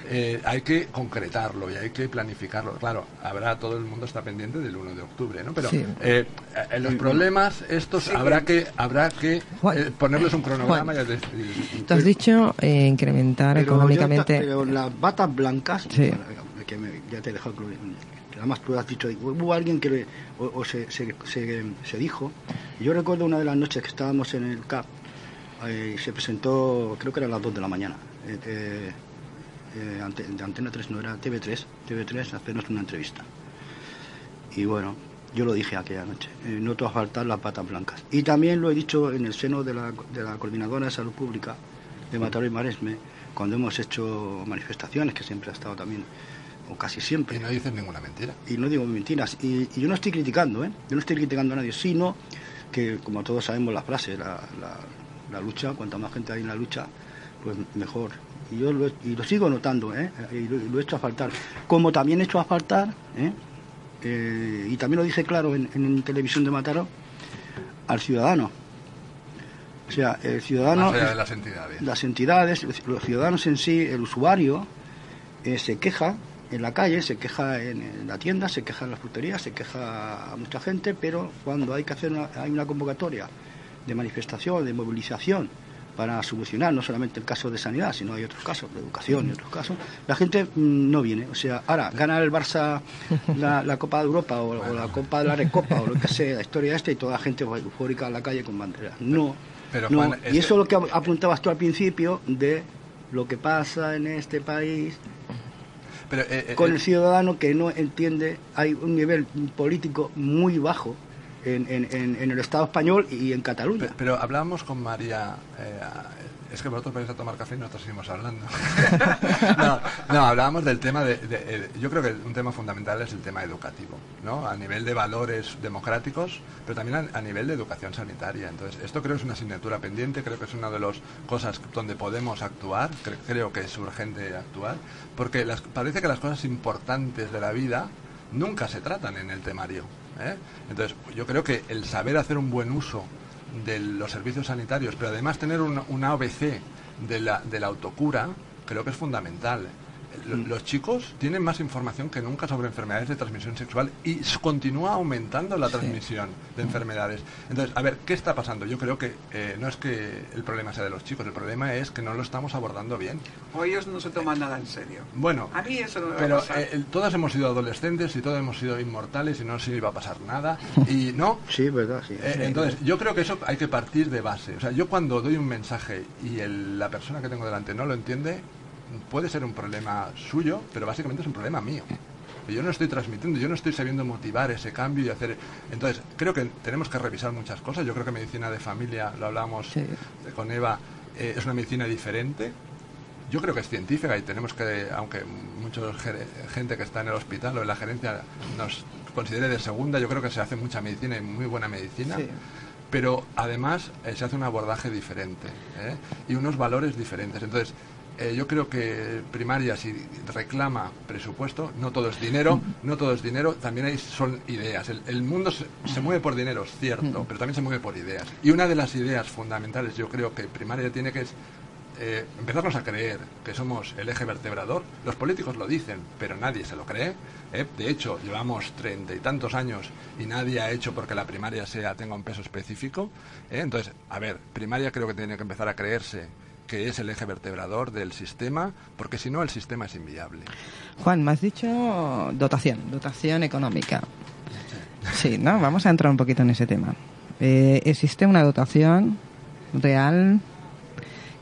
Eh, hay que concretarlo y hay que planificarlo. Claro, habrá, todo el mundo está pendiente del 1 de octubre, ¿no? Pero Sí. eh, eh, los problemas estos habrá que habrá que Juan. eh, ponerles un cronograma Juan. y y- Tú has dicho eh, incrementar Pero económicamente. ya está- pero las batas blancas, Sí. que me- ya te he dejado además tú has dicho, hubo alguien que le- o, o se, se, se, se dijo, y yo recuerdo una de las noches que estábamos en el CAP, eh, se presentó, creo que era a las 2 de la mañana, eh, eh, ante- de Antena 3, no era TV3, TV3, a hacernos una entrevista. Y bueno, yo lo dije aquella noche, eh, no te va a faltar las patas blancas. Y también lo he dicho en el seno de la, de la Coordinadora de Salud Pública de Mataró y Maresme, cuando hemos hecho manifestaciones, que siempre ha estado también, o casi siempre. y no dices ninguna mentira. Y no digo mentiras. Y, y yo no estoy criticando, ¿eh? Yo no estoy criticando a nadie, sino que, como todos sabemos la frase, la, la- la lucha, cuanta más gente hay en la lucha, pues mejor. Y yo lo, y lo sigo notando, ¿eh? Y lo, he hecho a faltar. Como también he hecho a faltar, ¿eh? Eh, y también lo dije claro en, en televisión de Mataró, al ciudadano. O sea, el ciudadano... Más allá de las entidades. Las entidades, los ciudadanos en sí, el usuario, eh, se queja en la calle, se queja en, en la tienda, se queja en la frutería, se queja a mucha gente, pero cuando hay que hacer una, hay una convocatoria de manifestación, de movilización para solucionar no solamente el caso de sanidad, sino hay otros casos, de educación y otros casos, la gente mm, no viene. O sea, ahora, gana el Barça la, la Copa de Europa o, o la Copa de la Recopa o lo que sea, la historia esta, y toda la gente va eufórica a la calle con banderas. No. Pero, no. Juan, y eso es lo que ap- apuntabas tú al principio de lo que pasa en este país Pero, eh, eh, con eh, el ciudadano que no entiende, hay un nivel político muy bajo en, en- en- en el Estado español y en Cataluña. Pe- Pero hablábamos con María. eh, es que vosotros vais a tomar café y nosotros seguimos hablando. no, no, hablábamos del tema de, de- eh, Yo creo que un tema fundamental es el tema educativo, ¿no? A nivel de valores democráticos, pero también a, a nivel de educación sanitaria. Entonces, esto creo que es una asignatura pendiente, creo que es una de las cosas donde podemos actuar, cre- creo que es urgente actuar, porque las- parece que las cosas importantes de la vida nunca se tratan en el temario. ¿Eh? Entonces, yo creo que el saber hacer un buen uso de los servicios sanitarios, pero además tener una, una ABC de la, de la autocura, creo que es fundamental. Lo- Los chicos tienen más información que nunca sobre enfermedades de transmisión sexual y continúa aumentando la transmisión de enfermedades. Entonces, a ver, ¿qué está pasando? Yo creo que eh, no es que el problema sea de los chicos, el problema es que no lo estamos abordando bien. O ellos no se toman nada en serio. Bueno, A mí eso no me va a pero pasar. eh, el- todos hemos sido adolescentes y todos hemos sido inmortales y no se iba a pasar nada. Y no, Sí, verdad, sí. eh, entonces, yo creo que eso hay que partir de base. O sea, yo cuando doy un mensaje y el- la persona que tengo delante no lo entiende, puede ser un problema suyo, pero básicamente es un problema mío. Yo no estoy transmitiendo, yo no estoy sabiendo motivar ese cambio y hacer... Entonces, creo que tenemos que revisar muchas cosas. Yo creo que medicina de familia, lo hablábamos Sí. con Eva, eh, es una medicina diferente. Yo creo que es científica y tenemos que, aunque mucha gente que está en el hospital o en la gerencia nos considere de segunda, yo creo que se hace mucha medicina y muy buena medicina. Sí. Pero además eh, se hace un abordaje diferente ¿eh? y unos valores diferentes. Entonces, eh, yo creo que primaria, si reclama presupuesto, no todo es dinero, no todo es dinero, también hay, son ideas. El, el mundo se, se mueve por dinero, es cierto, pero también se mueve por ideas. Y una de las ideas fundamentales, yo creo que primaria tiene que es eh, empezarnos a creer que somos el eje vertebrador. Los políticos lo dicen, pero nadie se lo cree. ¿eh? De hecho, llevamos treinta y tantos años y nadie ha hecho porque la primaria sea tenga un peso específico. ¿eh? Entonces, a ver, primaria creo que tiene que empezar a creerse que es el eje vertebrador del sistema, porque si no el sistema es inviable. Juan, me has dicho dotación, dotación económica. Sí, ¿no? Vamos a entrar un poquito en ese tema. Eh, ¿Existe una dotación real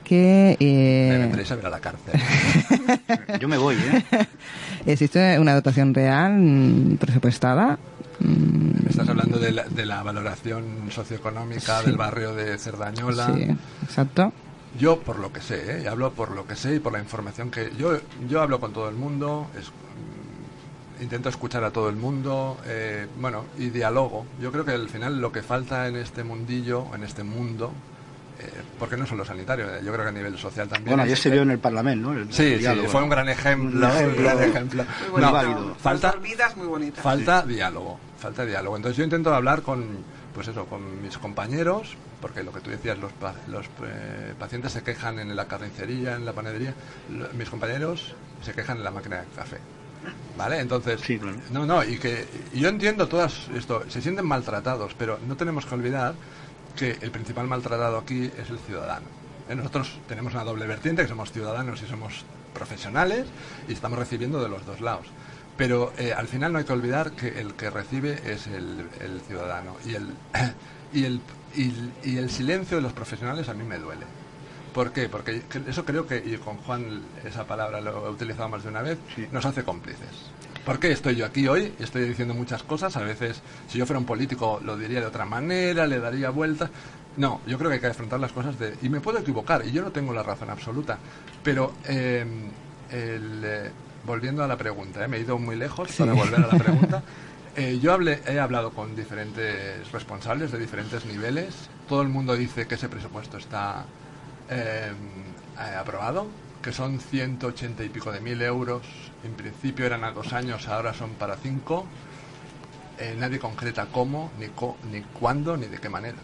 que... Me eh, vendréis a ver a la cárcel. Yo me voy, ¿eh? ¿Existe una dotación real mm, presupuestada? Mm, Me estás hablando de la, de la valoración socioeconómica Sí. del barrio de Cerdañola. Sí, exacto. Yo por lo que sé, ¿eh? y hablo por lo que sé y por la información que yo yo hablo con todo el mundo, es- mm, intento escuchar a todo el mundo, eh, bueno y dialogo. Yo creo que al final lo que falta en este mundillo, en este mundo, eh, porque no solo sanitario, eh, yo creo que a nivel social también. Bueno, ayer se vio en el Parlamento, ¿no? El- Sí, el sí, fue un gran ejemplo. Un ejemplo. un gran ejemplo. Muy No, válido. falta, vidas muy bonitas. Falta diálogo, falta diálogo. Entonces yo intento hablar con, pues eso, con mis compañeros, porque lo que tú decías, los, los eh, pacientes se quejan en la carnicería, en la panadería, lo- mis compañeros se quejan en la máquina de café. ¿Vale? Entonces, Sí, claro. no, no, y que y yo entiendo todas esto, se sienten maltratados, pero no tenemos que olvidar que el principal maltratado aquí es el ciudadano. ¿eh? Nosotros tenemos una doble vertiente, que somos ciudadanos y somos profesionales, y estamos recibiendo de los dos lados. Pero eh, al final no hay que olvidar que el que recibe es el, el ciudadano. Y el, y, el, y, y el silencio de los profesionales a mí me duele. ¿Por qué? Porque eso creo que, y con Juan esa palabra lo he utilizado más de una vez, Sí. nos hace cómplices. ¿Por qué estoy yo aquí hoy? Estoy diciendo muchas cosas. A veces, si yo fuera un político, lo diría de otra manera, le daría vueltas. No, yo creo que hay que afrontar las cosas de... Y me puedo equivocar, y yo no tengo la razón absoluta. Pero, eh, el, eh, volviendo a la pregunta, ¿eh? me he ido muy lejos para volver a la pregunta. Eh, yo hablé, he hablado con diferentes responsables de diferentes niveles. Todo el mundo dice que ese presupuesto está eh, eh, aprobado, que son 180 y pico de mil euros. En principio eran a dos años, ahora son para cinco. Eh, nadie concreta cómo, ni, co- ni cuándo, ni de qué manera.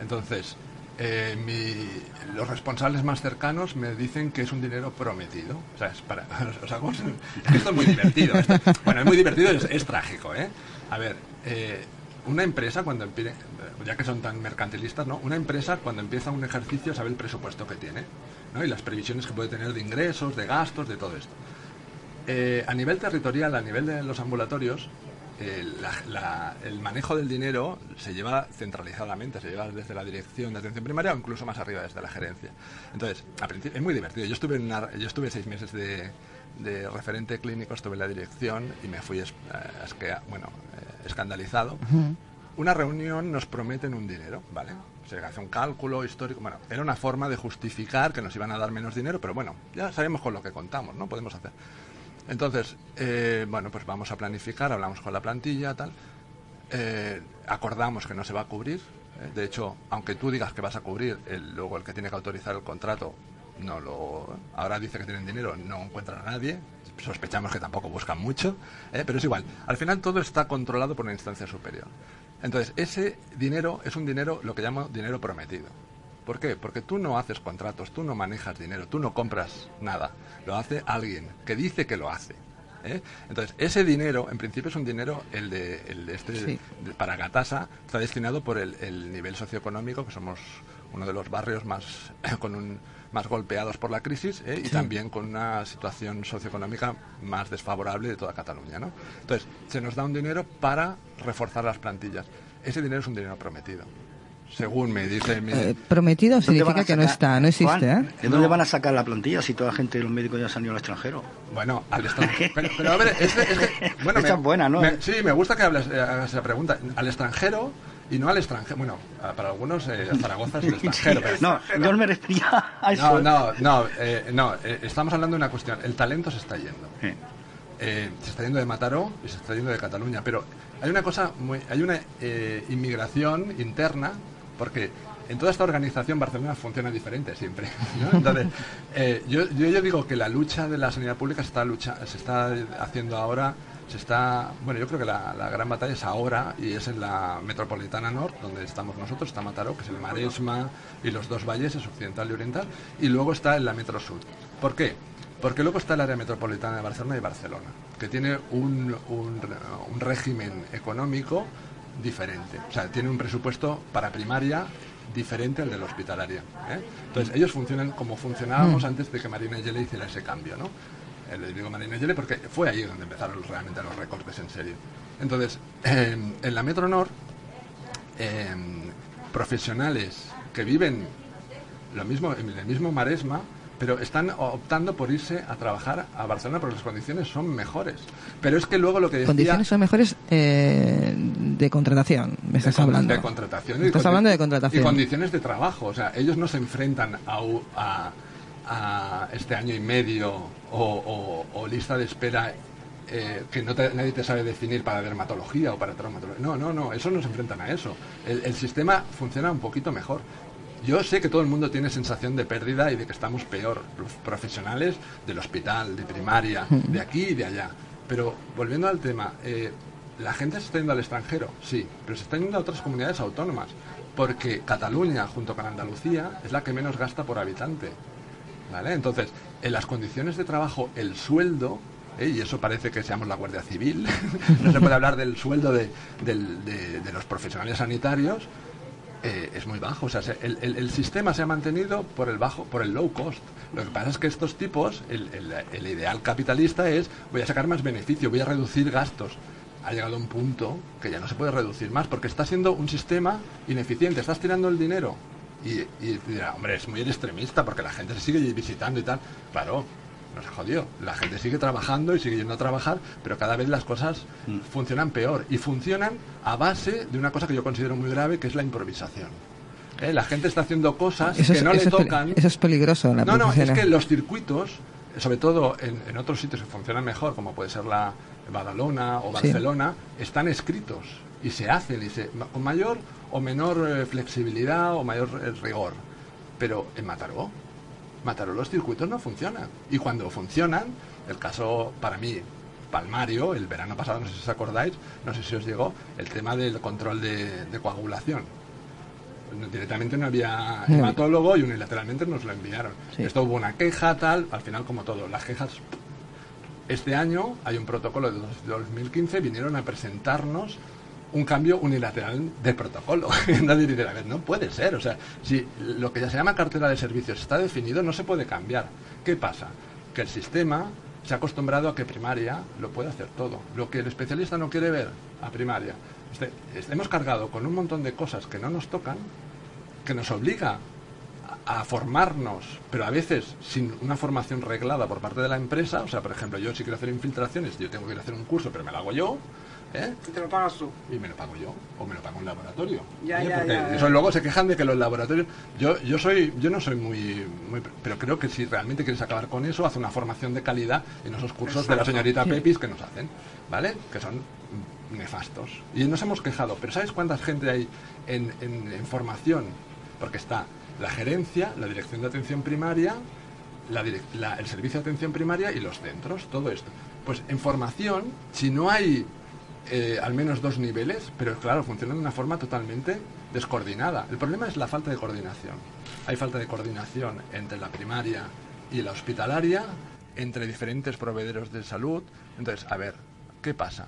Entonces, eh, mi- los responsables más cercanos me dicen que es un dinero prometido. O sea, es para, os hago- esto es muy divertido. esto- bueno, es muy divertido, es, es trágico, ¿eh? A ver, eh, una empresa cuando empie- ya que son tan mercantilistas, ¿no? Una empresa cuando empieza un ejercicio sabe el presupuesto que tiene, ¿no? Y las previsiones que puede tener de ingresos, de gastos, de todo esto. Eh, a nivel territorial, a nivel de los ambulatorios, eh, la- la- el manejo del dinero se lleva centralizadamente, se lleva desde la dirección de atención primaria o incluso más arriba desde la gerencia. Entonces, a es muy divertido. Yo estuve, en una- yo estuve seis meses de, de referente clínico, estuve en la dirección y me fui es- eh, bueno, eh, escandalizado. Una reunión nos prometen un dinero, ¿vale? Se hace un cálculo histórico. Bueno, era una forma de justificar que nos iban a dar menos dinero, pero bueno, ya sabemos con lo que contamos, ¿no? Podemos hacer. Entonces, eh, bueno, pues vamos a planificar, hablamos con la plantilla, tal. Eh, acordamos que no se va a cubrir. eh, de hecho, aunque tú digas que vas a cubrir, el- luego el que tiene que autorizar el contrato no lo. Ahora dice que tienen dinero, no encuentran a nadie. Sospechamos que tampoco buscan mucho, eh, pero es igual. Al final todo está controlado por una instancia superior. Entonces, ese dinero es un dinero, lo que llamo dinero prometido. ¿Por qué? Porque tú no haces contratos, tú no manejas dinero, tú no compras nada. Lo hace alguien que dice que lo hace. ¿eh? Entonces, ese dinero, en principio, es un dinero, el de, el de este, Sí. de- para Gatasa, está destinado por el, el nivel socioeconómico, que somos uno de los barrios más, con un, más golpeados por la crisis ¿eh? y también con una situación socioeconómica más desfavorable de toda Cataluña. ¿no? Entonces, se nos da un dinero para reforzar las plantillas. Ese dinero es un dinero prometido. Según me dice mi... Eh, prometido ¿Dónde significa que no está, no existe, Juan, ¿eh? ¿De dónde van a sacar la plantilla si toda la gente de los médicos ya se han ido al extranjero? Bueno, al extranjero. Pero, pero, a ver, es, que- es que. Bueno, buena, ¿no? me- sí, me gusta que hables, eh, hagas esa pregunta. Al extranjero y no al extranjero. Bueno, para algunos eh, Zaragoza es el extranjero. pero- No, yo me refería a eso. no, no, no, eh, no, eh, estamos hablando de una cuestión. El talento se está yendo. Sí. Eh, se está yendo de Mataró y se está yendo de Cataluña. Pero hay una cosa, muy, hay una eh, inmigración interna, porque en toda esta organización Barcelona funciona diferente siempre. Entonces, eh, yo, yo, digo que la lucha de la sanidad pública se está, lucha, se está haciendo ahora. Se está, bueno, yo creo que la, gran batalla es ahora y es en la metropolitana norte, donde estamos nosotros, está Mataró, que es el Maresma y los dos valles, es occidental y oriental, y luego está en la metro sur. ¿Por qué? Porque luego está el área metropolitana de Barcelona y Barcelona, que tiene un, un régimen económico diferente. O sea, tiene un presupuesto para primaria diferente al de la hospitalaria. ¿eh? Entonces, ellos funcionan como funcionábamos antes de que Marina Yele hiciera ese cambio, ¿no? Eh, Le digo Marina Yele porque fue ahí donde empezaron realmente los recortes en serio. Entonces, eh, en la Metro Nord, eh, profesionales que viven lo mismo, en el mismo Maresma, pero están optando por irse a trabajar a Barcelona porque las condiciones son mejores. Pero es que luego lo que decía... Condiciones son mejores eh, de contratación, me estás de, hablando. de contratación. y Estás condi- hablando de contratación. Y condiciones de trabajo. O sea, ellos no se enfrentan a, u- a- a este año y medio o, o- o lista de espera eh, que no te- nadie te sabe definir para dermatología o para traumatología. No, no, no, eso no se enfrentan a eso. El, el sistema funciona un poquito mejor. Yo sé que todo el mundo tiene sensación de pérdida y de que estamos peor, los profesionales del hospital, de primaria, de aquí y de allá. Pero volviendo al tema, eh, la gente se está yendo al extranjero, sí, pero se está yendo a otras comunidades autónomas, porque Cataluña, junto con Andalucía, es la que menos gasta por habitante. ¿Vale? Entonces, en las condiciones de trabajo, el sueldo, ¿eh? y eso parece que seamos la Guardia Civil, no se puede hablar del sueldo de, del- de- de los profesionales sanitarios, eh, es muy bajo. O sea, se- el, el- el sistema se ha mantenido por el bajo, por el low cost. Lo que pasa es que estos tipos, el, el- el ideal capitalista es voy a sacar más beneficio, voy a reducir gastos. Ha llegado un punto que ya no se puede reducir más porque está siendo un sistema ineficiente. Estás tirando el dinero y, y dirá, hombre, es muy extremista porque la gente se sigue visitando y tal. Claro, nos ha jodido. La gente sigue trabajando y sigue yendo a trabajar, pero cada vez las cosas funcionan peor. Y funcionan a base de una cosa que yo considero muy grave, que es la improvisación. ¿Eh? La gente está haciendo cosas Eso que es, no le tocan. eso es peligroso. La No, no, es que los circuitos, sobre todo en, en otros sitios que funcionan mejor, como puede ser la Badalona o Sí. Barcelona, están escritos y se hacen y se, con mayor o menor eh, flexibilidad o mayor eh, rigor. Pero en Mataró, Mataró los circuitos no funcionan. Y cuando funcionan, el caso para mí, palmario, el verano pasado, no sé si os acordáis, no sé si os llegó, el tema del control de, de coagulación. Directamente no había hematólogo y unilateralmente nos lo enviaron. Sí. Esto hubo una queja, tal, al final como todo, las quejas... Este año hay un protocolo de dos- 2015, vinieron a presentarnos un cambio unilateral de protocolo. Nadie dice, no puede ser. O sea, si lo que ya se llama cartera de servicios está definido, no se puede cambiar. ¿Qué pasa? Que el sistema se ha acostumbrado a que primaria lo puede hacer todo. Lo que el especialista no quiere ver a primaria. Este, este, hemos cargado con un montón de cosas que no nos tocan, que nos obliga a, a formarnos, pero a veces sin una formación reglada por parte de la empresa. O sea, por ejemplo, yo si quiero hacer infiltraciones, yo tengo que ir a hacer un curso, pero me lo hago yo. ¿Eh? Y te lo pagas tú. Y me lo pago yo, o me lo pago un laboratorio. Ya, ¿eh? ya, Porque ya, ya. eso luego se quejan de que los laboratorios. Yo, yo soy, yo no soy muy, muy, pero creo que si realmente quieres acabar con eso, haz una formación de calidad en esos cursos de la señorita Pepis que nos hacen, ¿vale? Que son nefastos. Y nos hemos quejado, pero ¿sabes cuánta gente hay en, en- en formación? Porque está la gerencia, la dirección de atención primaria, la direc- la- el servicio de atención primaria y los centros, todo esto. Pues en formación, si no hay eh, al menos dos niveles, pero claro, funcionan de una forma totalmente descoordinada. El problema es la falta de coordinación. Hay falta de coordinación entre la primaria y la hospitalaria, entre diferentes proveedores de salud. Entonces, a ver, ¿qué pasa?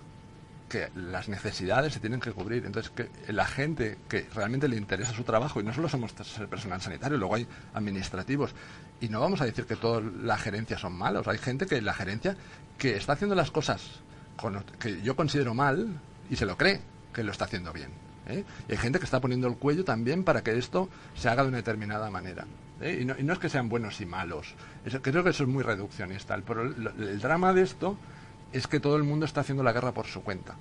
que las necesidades se tienen que cubrir. Entonces, que la gente que realmente le interesa su trabajo, y no solo somos el personal sanitario, luego hay administrativos, y no vamos a decir que toda la gerencia son malos, hay gente que la gerencia que está haciendo las cosas que yo considero mal y se lo cree que lo está haciendo bien. ¿eh? Y hay gente que está poniendo el cuello también para que esto se haga de una determinada manera. ¿eh? Y, no, y no es que sean buenos y malos, creo que eso es muy reduccionista. El, el drama de esto es que todo el mundo está haciendo la guerra por su cuenta.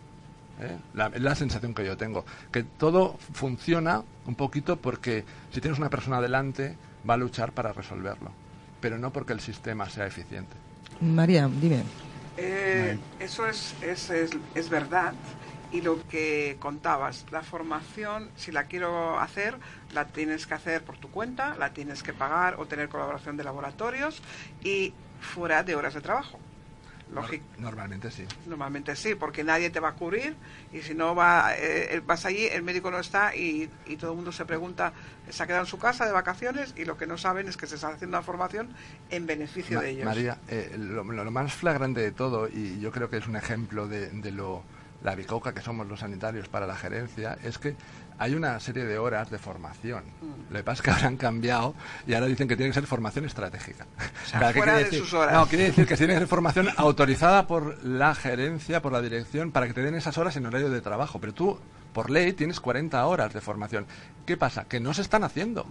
¿eh? La, la sensación que yo tengo. Que todo funciona un poquito porque si tienes una persona delante, va a luchar para resolverlo. Pero no porque el sistema sea eficiente. María, dime. Eh, eso es, es, es, es verdad. Y lo que contabas, la formación, si la quiero hacer, la tienes que hacer por tu cuenta, la tienes que pagar o tener colaboración de laboratorios y fuera de horas de trabajo. Lógico. Normalmente sí. Normalmente sí, porque nadie te va a cubrir y si no va, eh, vas allí, el médico no está y, y todo el mundo se pregunta, se ha quedado en su casa de vacaciones y lo que no saben es que se está haciendo una formación en beneficio Ma- de ellos. María, eh, lo, lo- lo más flagrante de todo, y yo creo que es un ejemplo de, de lo la bicoca que somos los sanitarios para la gerencia, es que hay una serie de horas de formación. Mm. Lo que pasa es que ahora han cambiado y ahora dicen que tiene que ser formación estratégica. sea, ¿qué fuera quiere de sus horas. No, quiere decir que tiene que ser formación autorizada por la gerencia, por la dirección, para que te den esas horas en horario de trabajo. Pero tú, por ley, tienes 40 horas de formación. ¿Qué pasa? Que no se están haciendo.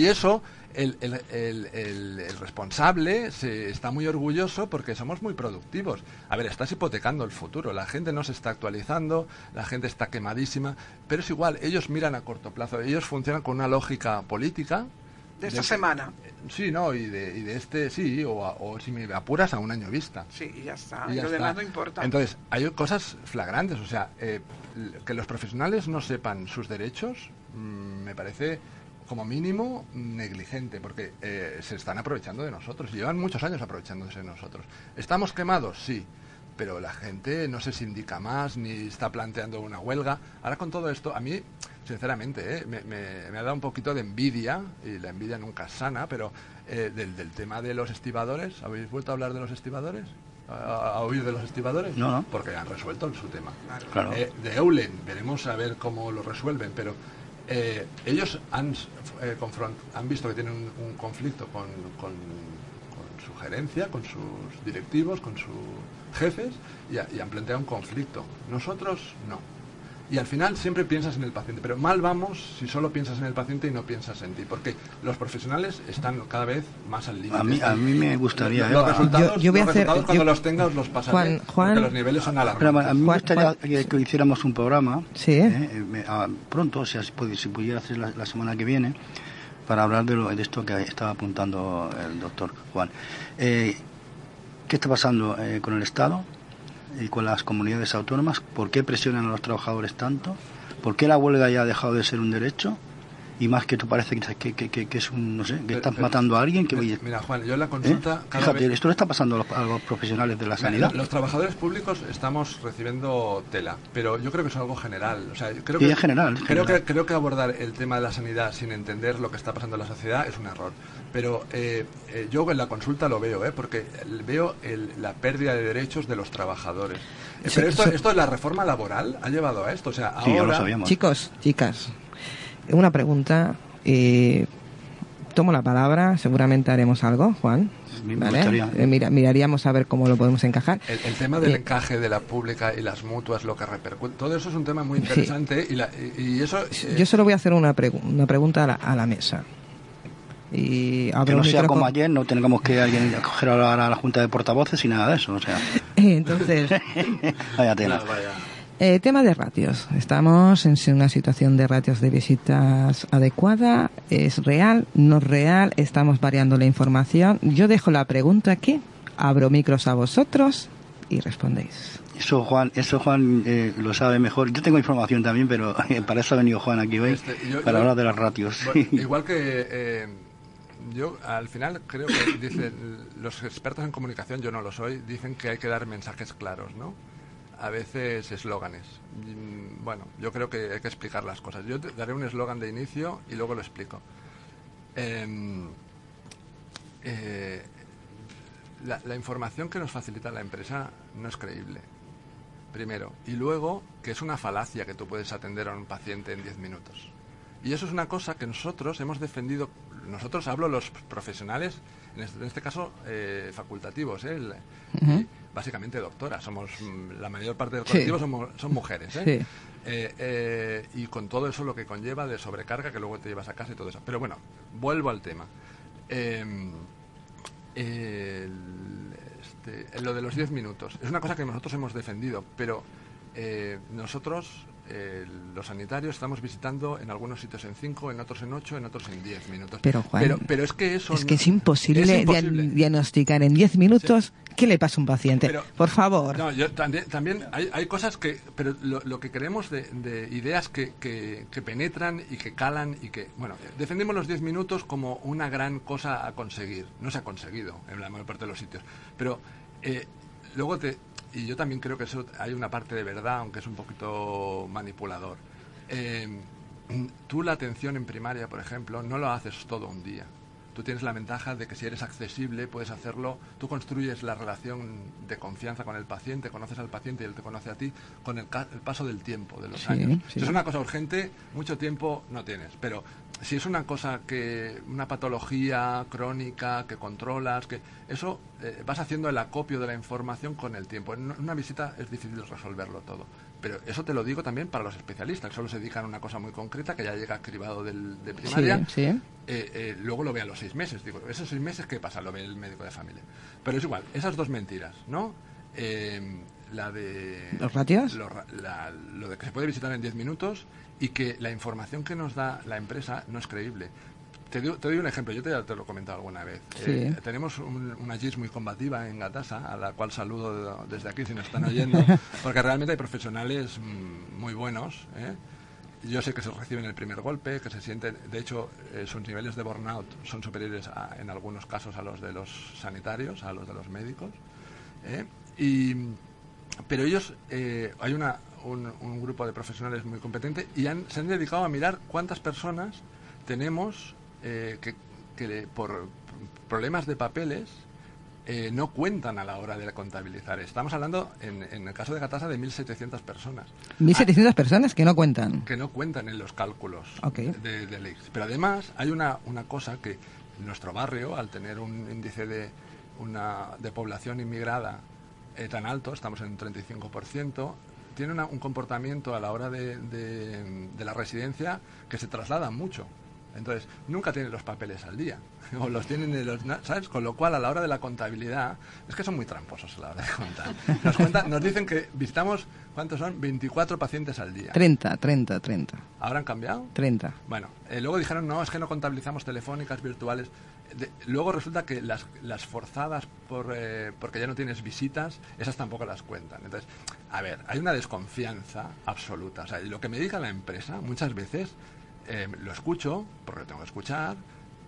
Y eso, el, el- el- el- responsable se está muy orgulloso porque somos muy productivos. A ver, estás hipotecando el futuro. La gente no se está actualizando, la gente está quemadísima, pero es igual, ellos miran a corto plazo, ellos funcionan con una lógica política. de esta que- semana. Sí, no, y de, y de este, sí, o, a- o si me apuras a un año vista. Sí, y ya está. Y ya lo demás no importa. Entonces, hay cosas flagrantes, o sea, eh, que los profesionales no sepan sus derechos, mm, me parece como mínimo negligente, porque eh, se están aprovechando de nosotros, llevan muchos años aprovechándose de nosotros. ¿Estamos quemados? Sí, pero la gente no se sindica más, ni está planteando una huelga. Ahora con todo esto, a mí, sinceramente, eh, me, me- me ha dado un poquito de envidia, y la envidia nunca es sana, pero eh, del, del tema de los estibadores, ¿habéis vuelto a hablar de los estibadores? ¿A, a oír de los estibadores? No, no. Porque han resuelto su tema. Claro. Eh, de Eulen, veremos a ver cómo lo resuelven, pero eh, ellos han, eh, han visto que tienen un, conflicto con, con- su gerencia, con sus directivos, con sus jefes, y han planteado un conflicto. Nosotros no. Y al final siempre piensas en el paciente, pero mal vamos si solo piensas en el paciente y no piensas en ti, porque los profesionales están cada vez más al límite. A mí, a mí me gustaría... Los Eva, resultados, Yo- yo voy a los hacer- resultados cuando yo- los tengas los pasaré, Juan- los niveles son Pero alarmantes. a mí me gustaría Juan- que, hiciéramos un programa Sí. ¿eh? Eh, me- pronto, o sea, si, puede- si pudiera hacer la, la semana que viene, para hablar de, lo, de esto que estaba apuntando el doctor Juan. Eh, ¿Qué está pasando eh, con el Estado y con las comunidades autónomas? ¿Por qué presionan a los trabajadores tanto? ¿Por qué la huelga ya ha dejado de ser un derecho? y más que tú parece que, que, que- que- es un, no sé, que Pero- estás pero- matando a alguien que Mira, oye, mira, Juan, yo en la ¿eh? consulta... Fíjate, vez- esto le está pasando a los, a los profesionales de la Mira, sanidad. Los trabajadores públicos estamos recibiendo tela, pero yo creo que es algo general. O sea, creo Sí, que, es general, es creo, general. Que, creo que abordar el tema de la sanidad sin entender lo que está pasando en la sociedad es un error. Pero eh, eh, yo en la consulta lo veo, ¿eh? porque veo el- la pérdida de derechos de los trabajadores. Eh, Sí, pero esto, sí. esto de la reforma laboral ha llevado a esto. O sea, Sí, ya lo ahora... sabíamos. Chicos, chicas, una pregunta. eh, tomo la palabra, seguramente haremos algo, Juan. Eh, mira- miraríamos a ver cómo lo podemos encajar. El, el tema del Eh, encaje de la pública y las mutuas, lo que repercute, todo eso es un tema muy interesante y, la- y- y eso... eh, Yo solo voy a hacer una, pregu- una pregunta a la, a la mesa. Y Que no sea como ayer, no tengamos que alguien coger ahora a la Junta de Portavoces y nada de eso. O sea, Entonces, vaya tela. vaya. Eh, tema de ratios. Estamos en una situación de ratios de visitas adecuada. ¿Es real? ¿No es real? Estamos variando la información. Yo dejo la pregunta aquí. Abro micros a vosotros y respondéis. Eso Juan, eso Juan eh, lo sabe mejor. Yo tengo información también, pero para eso ha venido Juan aquí hoy, Este, yo- para yo- hablar de los ratios. Bueno, igual que eh, yo al final creo que dicen los expertos en comunicación, yo no lo soy, dicen que hay que dar mensajes claros, ¿no? A veces eslóganes. Mm, Bueno, yo creo que hay que explicar las cosas. Yo te daré un eslogan de inicio y luego lo explico. Em, eh, la, la información que nos facilita la empresa no es creíble. Primero. Y luego, que es una falacia que tú puedes atender a un paciente en 10 minutos. Y eso es una cosa que nosotros hemos defendido, nosotros hablo los profesionales, en este, en este caso eh, facultativos, ¿eh? El- y básicamente doctoras, somos la mayor parte del Sí. colectivo somos, son mujeres. ¿eh? Sí. Eh, eh, y con todo eso lo que conlleva de sobrecarga que luego te llevas a casa y todo eso. Pero bueno, vuelvo al tema. Em, este, lo de los 10 minutos es una cosa que nosotros hemos defendido, pero eh, nosotros, eh, los sanitarios, estamos visitando en algunos sitios en 5, en otros en 8, en otros en 10 minutos. Pero, Juan, pero, pero es que eso Es que es imposible, es dia- imposible. diagnosticar en 10 minutos qué le pasa a un paciente. Pero- Por favor. No, yo también, también hay, hay cosas que, pero lo, lo que queremos de, de ideas que, que, que penetran y que calan y que, bueno, defendemos los 10 minutos como una gran cosa a conseguir. No se ha conseguido en la mayor parte de los sitios. Pero eh, luego te, y yo también creo que eso hay una parte de verdad, aunque es un poquito manipulador. Eh, tú la atención en primaria, por ejemplo, no lo haces todo un día. Tú tienes la ventaja de que si eres accesible puedes hacerlo, tú construyes la relación de confianza con el paciente, conoces al paciente y él te conoce a ti con el, ca- el paso del tiempo, de los Sí, años. sí. Si es una cosa urgente, mucho tiempo no tienes, pero si es una cosa que, una patología crónica que controlas, que eso eh, vas haciendo el acopio de la información con el tiempo. En una visita es difícil resolverlo todo. Pero eso te lo digo también para los especialistas, que solo se dedican a una cosa muy concreta, que ya llega cribado del, de primaria. Sí, sí. Eh, eh, luego lo ve a los seis meses. Digo, esos seis meses, ¿qué pasa? Lo ve el médico de familia. Pero es igual, esas dos mentiras, ¿no? La de... ¿Los ratios? Lo, la- lo de que se puede visitar en 10 minutos y que la información que nos da la empresa no es creíble. Te doy, te doy un ejemplo, yo te, te lo he comentado alguna vez. Sí. Eh, tenemos un- una GIS muy combativa en Gatasa, a la cual saludo de- desde aquí si nos están oyendo, porque realmente hay profesionales mm, muy buenos. ¿eh? Yo sé que se reciben el primer golpe, que se sienten, de hecho, eh, sus niveles de burnout son superiores a- en algunos casos a los de los sanitarios, a los de los médicos. ¿eh? Y, pero ellos, eh, hay una, un, un grupo de profesionales muy competente y han- se han dedicado a mirar cuántas personas tenemos eh, que, que por problemas de papeles eh, no cuentan a la hora de contabilizar. Estamos hablando, en, en el caso de Gatasa, de 1.700 personas 1.700 personas que no cuentan. que no cuentan en los cálculos Ok. de, del IX. Pero además hay una, una cosa que nuestro barrio, al tener un índice de, una, de población inmigrada eh, tan alto, estamos en un 35%, tiene una- un comportamiento a la hora de, de- de la residencia que se traslada mucho. Entonces, nunca tienen los papeles al día. O los tienen, en los, ¿sabes? Con lo cual, a la hora de la contabilidad, es que son muy tramposos a la hora de contar. Nos, cuentan- nos dicen que visitamos, ¿cuántos son? 24 pacientes al día. 30, 30, 30. ¿Ahora han cambiado? 30. Bueno, eh, luego dijeron, no, es que no contabilizamos telefónicas virtuales. Luego resulta que las, forzadas por, eh, porque ya no tienes visitas, esas tampoco las cuentan. Entonces, a ver, hay una desconfianza absoluta. O sea, lo que me diga la empresa muchas veces eh, lo escucho, porque lo tengo que escuchar,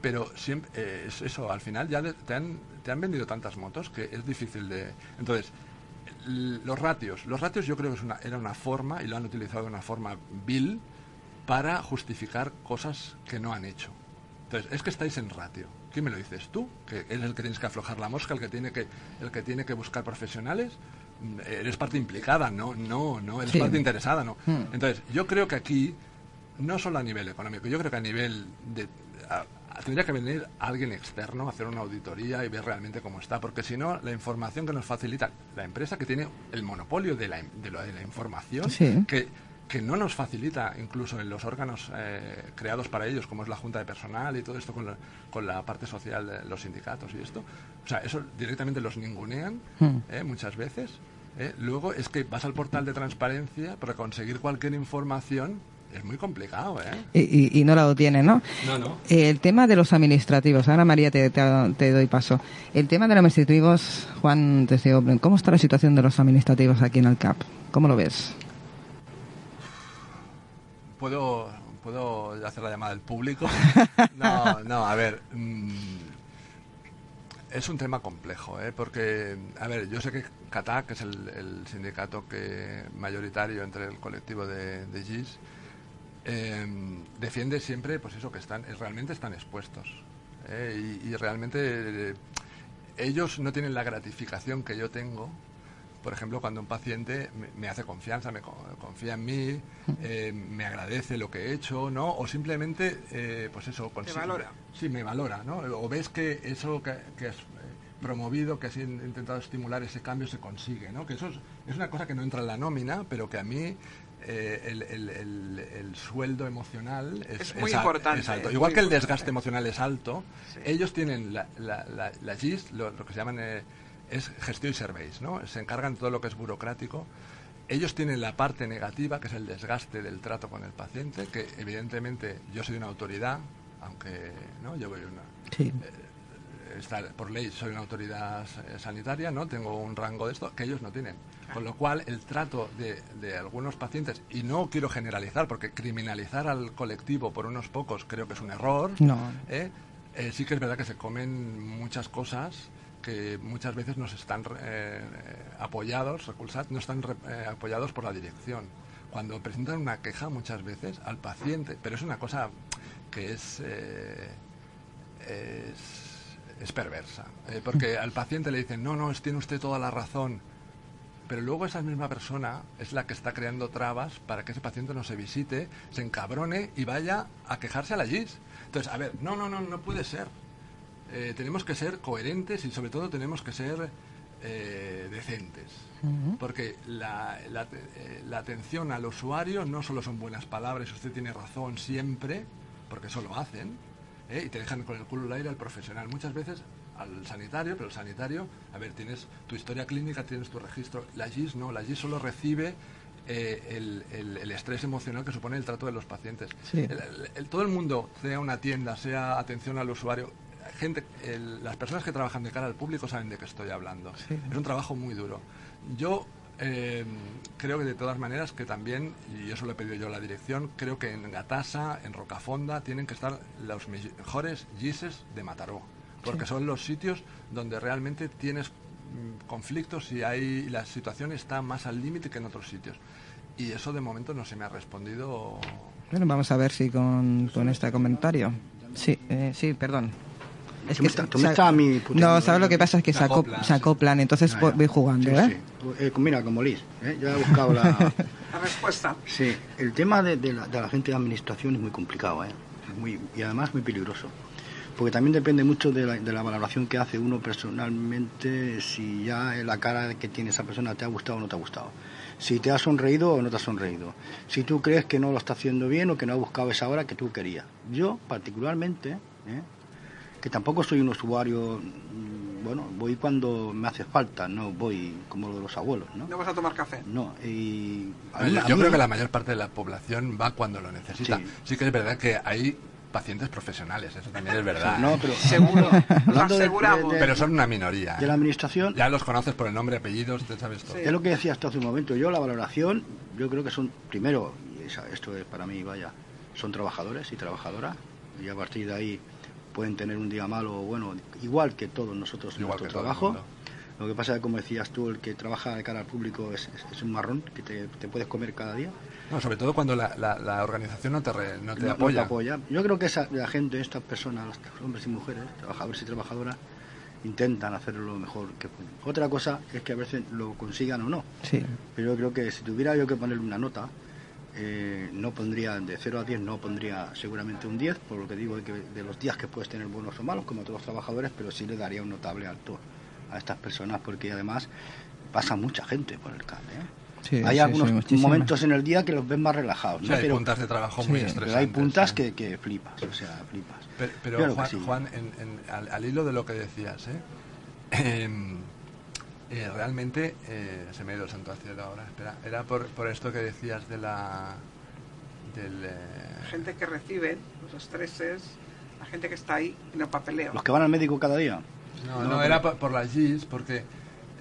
pero siempre eh, es eso, al final ya te, han, te han vendido tantas motos que es difícil de... Entonces, los ratios, los ratios yo creo que es una, era una forma, y lo han utilizado de una forma vil, para justificar cosas que no han hecho. Entonces, es que estáis en ratio. ¿Quién me lo dices? ¿Tú? Que eres el que tienes que aflojar la mosca, el que tiene que, el que, tiene que buscar profesionales. Mm, Eres parte implicada, no, no, no, eres Sí. parte interesada, no. Hmm. Entonces, yo creo que aquí, no solo a nivel económico, yo creo que a nivel de... a- tendría que venir alguien externo a hacer una auditoría y ver realmente cómo está, porque si no, la información que nos facilita la empresa que tiene el monopolio de la, de la información, Sí. que, que no nos facilita incluso en los órganos eh, creados para ellos, como es la Junta de Personal y todo esto con la, con la parte social de los sindicatos y esto. O sea, eso directamente los ningunean Hmm. eh, muchas veces. eh. Luego es que vas al portal de transparencia para conseguir cualquier información es muy complicado, ¿eh? Y, y- y no la obtiene, ¿no? No, no. El tema de los administrativos, ahora María te, te- te doy paso. El tema de los administrativos, Juan Testigo, ¿cómo está la situación de los administrativos aquí en el CAP? ¿Cómo lo ves? ¿Puedo, ¿Puedo hacer la llamada al público? No, no, a ver. mm, es un tema complejo, ¿eh? porque, a ver, yo sé que CATAC, que es el, el sindicato que mayoritario entre el colectivo de, de GIS, eh, defiende siempre, pues eso, que están, realmente están expuestos. ¿eh? Y, y realmente eh, ellos no tienen la gratificación que yo tengo por ejemplo, cuando un paciente me, me hace confianza, me co- confía en mí, eh, me agradece lo que he hecho, ¿no? O simplemente, eh, pues eso, consigue- valora. Sí, me valora, ¿no? O ves que eso que, que has eh, promovido, que has in- intentado estimular ese cambio se consigue, ¿no? Que eso es, es una cosa que no entra en la nómina, pero que a mí eh, el, el- el- el sueldo emocional es, Es muy importante, es alto. Igual que el importante. desgaste emocional es alto, Sí. ellos tienen la, la, la, la GIS, lo, lo que se llaman eh, es gestión y surveys, ¿no? Se encargan de todo lo que es burocrático. Ellos tienen la parte negativa, que es el desgaste del trato con el paciente, que evidentemente yo soy una autoridad, aunque no, yo voy una, Sí. está- por ley soy una autoridad eh, sanitaria, ¿no? Tengo un rango de esto que ellos no tienen. Con lo cual, el trato de, de algunos pacientes, y no quiero generalizar, porque criminalizar al colectivo por unos pocos creo que es un error, No. ¿eh? Eh, sí que es verdad que se comen muchas cosas que muchas veces nos están eh, apoyados, Reculsat, no están eh, apoyados por la dirección. Cuando presentan una queja muchas veces al paciente, pero es una cosa que es... eh, es, es perversa. eh, porque al paciente le dicen, no, no, tiene usted toda la razón. Pero luego esa misma persona es la que está creando trabas para que ese paciente no se visite, se encabrone y vaya a quejarse a la GIS. Entonces, a ver, no, no, no, no puede ser. Eh, tenemos que ser coherentes y sobre todo tenemos que ser eh, decentes. Porque la, la, eh, la atención al usuario no solo son buenas palabras, usted tiene razón siempre, porque eso lo hacen, ¿eh? y te dejan con el culo al aire al profesional. Muchas veces al sanitario, pero el sanitario, a ver, tienes tu historia clínica, tienes tu registro. La GIS no, la GIS solo recibe eh, el, el- el estrés emocional que supone el trato de los pacientes. Sí. El- todo el mundo, sea una tienda, sea atención al usuario, gente, el- las personas que trabajan de cara al público saben de qué estoy hablando. Sí. Es un trabajo muy duro. Yo eh, creo que de todas maneras que también, y eso lo he pedido yo a la dirección, creo que en Gatasa, en Rocafonda, tienen que estar los mejores GISES de Mataró. Porque son los sitios donde realmente tienes mm, conflictos y hay, la situación está más al límite que en otros sitios. Y eso de momento no se me ha respondido. Bueno, vamos a ver si con, con este comentario. Sí, eh, sí, perdón. Es Tú me estás- tú me sa- estás a mí No, ¿sabes lo que pasa? Es que se sí. acoplan, entonces Ah, voy jugando, Sí, ¿eh? sí. Eh, mira, como Liz, ¿eh? ya he buscado la... La respuesta. Sí, el tema de, de la, de la gente de administración es muy complicado, ¿eh? Es muy, y además muy peligroso. Porque también depende mucho de la, de la valoración que hace uno personalmente, si ya la cara que tiene esa persona te ha gustado o no te ha gustado. Si te ha sonreído o no te ha sonreído. Si tú crees que no lo está haciendo bien o que no ha buscado esa hora que tú querías. Yo, particularmente, ¿eh? Que tampoco soy un usuario, mm, bueno, voy cuando me hace falta, no voy como lo de los abuelos, ¿no? No vas a tomar café. No, y... a Yo, mí- a yo mí- creo que la mayor parte de la población va cuando lo necesita. Sí. Sí, que es verdad que hay pacientes profesionales, eso también es verdad. No, ¿eh? pero Seguro. hablando de- aseguramos. de- Pero son una minoría. de ¿eh? la administración, Ya los conoces por el nombre, apellidos, te sabes todo. Sí. es lo que decía hasta hace un momento. Yo la valoración, yo creo que son, primero, y esa- esto es para mí, vaya, son trabajadores y trabajadoras y a partir de ahí pueden tener un día malo o bueno, igual que todos nosotros en Igual nuestro que trabajo. Lo que pasa es que, como decías tú, el que trabaja de cara al público es, es- es un marrón que te, te puedes comer cada día. No, sobre todo cuando la, la- la organización no te, re- no te No- no apoya. apoya. Yo creo que esa, la gente, estas personas, los hombres y mujeres, trabajadores y trabajadoras, intentan hacerlo lo mejor que pueden. Otra cosa es que a veces lo consigan o no. Sí. Pero yo creo que si tuviera yo que ponerle una nota, eh, no pondría de 0 a 10, no pondría seguramente un 10, por lo que digo de, que de los días que puedes tener buenos o malos, como todos los trabajadores, pero sí le daría un notable alto a estas personas, porque además pasa mucha gente por el cable. ¿eh? Sí, hay sí, algunos sí, momentos en el día que los ves más relajados, ¿no? hay pero, puntas de trabajo muy Sí, estresantes. pero hay puntas ¿eh? que, que flipas, o sea, flipas. Pero, pero, Claro que Juan, sí. Juan, en- en- al, al hilo de lo que decías, ¿eh? Eh, realmente eh, se me ha ido el santo al cielo ahora. Espera, era por, por esto que decías de la. del. eh, Gente que recibe los estreses, la gente que está ahí en el papeleo. Los que van al médico cada día. no, No, no, era por, por las GIS, porque.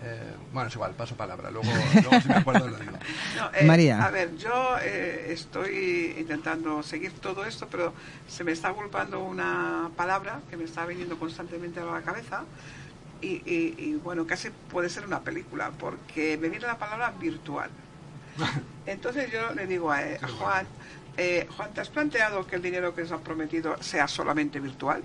eh, bueno, es igual, paso palabra. Luego, luego si me acuerdo lo digo. No, eh, María. A ver, yo eh, estoy intentando seguir todo esto, pero se me está agolpando una palabra que me está viniendo constantemente a la cabeza. Y, y- y, bueno, casi puede ser una película, porque me viene la palabra virtual. Entonces yo le digo a, a Juan, eh, Juan, ¿te has planteado que el dinero que nos han prometido sea solamente virtual?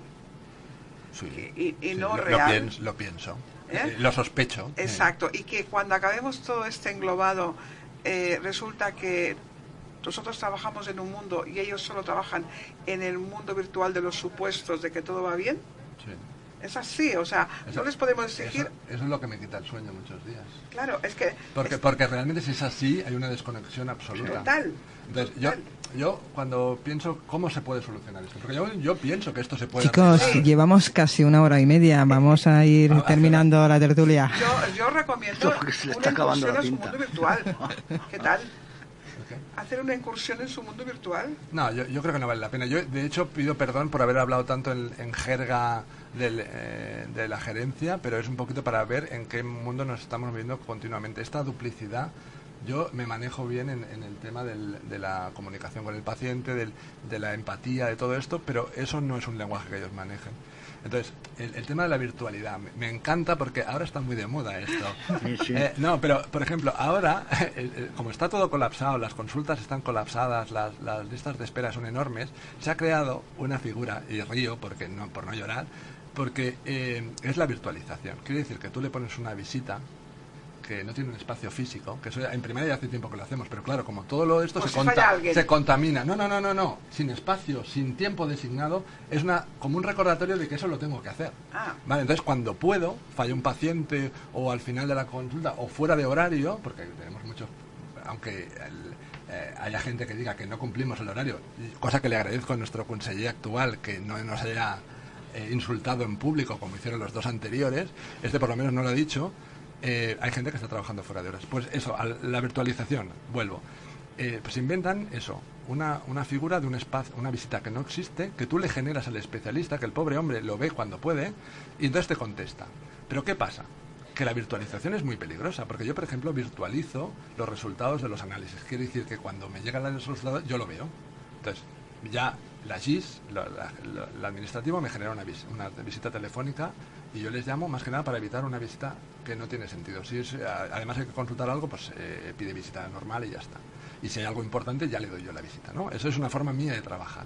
Sí, Y- y- y sí, no lo, real. Lo pienso. Lo, pienso. ¿Eh? Eh, lo sospecho. eh. Exacto, y que cuando acabemos todo este englobado, eh, resulta que nosotros trabajamos en un mundo y ellos solo trabajan en el mundo virtual de los supuestos de que todo va bien. Sí. Es así, o sea, Eso- no les podemos exigir. Eso, eso es lo que me quita el sueño muchos días. Claro, es que. Porque, es porque realmente si es así, hay una desconexión absoluta. total. Entonces, yo, total. yo cuando pienso cómo se puede solucionar esto, porque yo, yo pienso que esto se puede Chicos, llevamos casi una hora y media. Vamos a ir terminando la tertulia. Yo, yo recomiendo Porque se le está la tinta. mundo virtual. ¿Qué tal? Hacer una incursión en su mundo virtual. No, yo, yo creo que no vale la pena. Yo, de hecho, pido perdón por haber hablado tanto en, en jerga del, eh, de la gerencia, pero es un poquito para ver en qué mundo nos estamos moviendo continuamente. Esta duplicidad, yo me manejo bien en, en el tema del- de la comunicación con el paciente, del- de la empatía, de todo esto, pero eso no es un lenguaje que ellos manejen. Entonces, el, el tema de la virtualidad, me, me encanta porque ahora está muy de moda esto. Sí, sí. Eh, no, pero por ejemplo, ahora, eh, como está todo colapsado, las consultas están colapsadas, las, las listas de espera son enormes, se ha creado una figura, y río porque no, por no llorar, porque eh, es la virtualización. Quiere decir que tú le pones una visita que no tiene un espacio físico, que eso en primaria ya hace tiempo que lo hacemos, pero claro, como todo lo esto se, si alguien. se contamina. No, no, no, no, no, sin espacio, sin tiempo designado, es una como un recordatorio de que eso lo tengo que hacer. Ah. Vale, entonces cuando puedo, falla un paciente o al final de la consulta o fuera de horario, porque tenemos muchos, aunque el- eh, haya gente que diga que no cumplimos el horario, cosa que le agradezco a nuestro conseller actual que no nos haya eh, insultado en público como hicieron los dos anteriores, este por lo menos no lo ha dicho, eh, hay gente que está trabajando fuera de horas. Pues eso, a la virtualización, vuelvo. Eh, pues inventan eso, una, una figura de un espacio, una visita que no existe, que tú le generas al especialista, que el pobre hombre lo ve cuando puede, y entonces te contesta. Pero ¿qué pasa? Que la virtualización es muy peligrosa, porque yo, por ejemplo, virtualizo los resultados de los análisis. Quiere decir que cuando me llegan los resultados, yo lo veo. Entonces, ya la GIS, lo- la- lo- el administrativo, me genera una, vis- una visita telefónica y yo les llamo más que nada para evitar una visita que no tiene sentido. Si es, además hay que consultar algo, pues eh, pide visita normal y ya está. Y si hay algo importante, ya le doy yo la visita, ¿no? Eso es una forma mía de trabajar.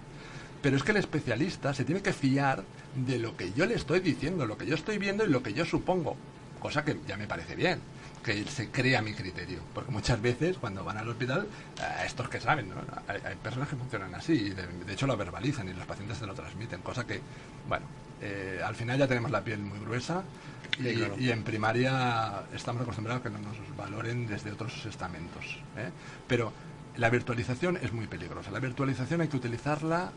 Pero es que el especialista se tiene que fiar de lo que yo le estoy diciendo, lo que yo estoy viendo y lo que yo supongo. Cosa que ya me parece bien, que se crea mi criterio. Porque muchas veces cuando van al hospital, eh, estos que saben, ¿no? hay, hay personas que funcionan así, y de, de hecho lo verbalizan y los pacientes se lo transmiten. Cosa que, bueno, eh, al final ya tenemos la piel muy gruesa y, Sí, claro. y en primaria estamos acostumbrados a que no nos valoren desde otros estamentos. ¿eh? Pero la virtualización es muy peligrosa. La virtualización hay que utilizarla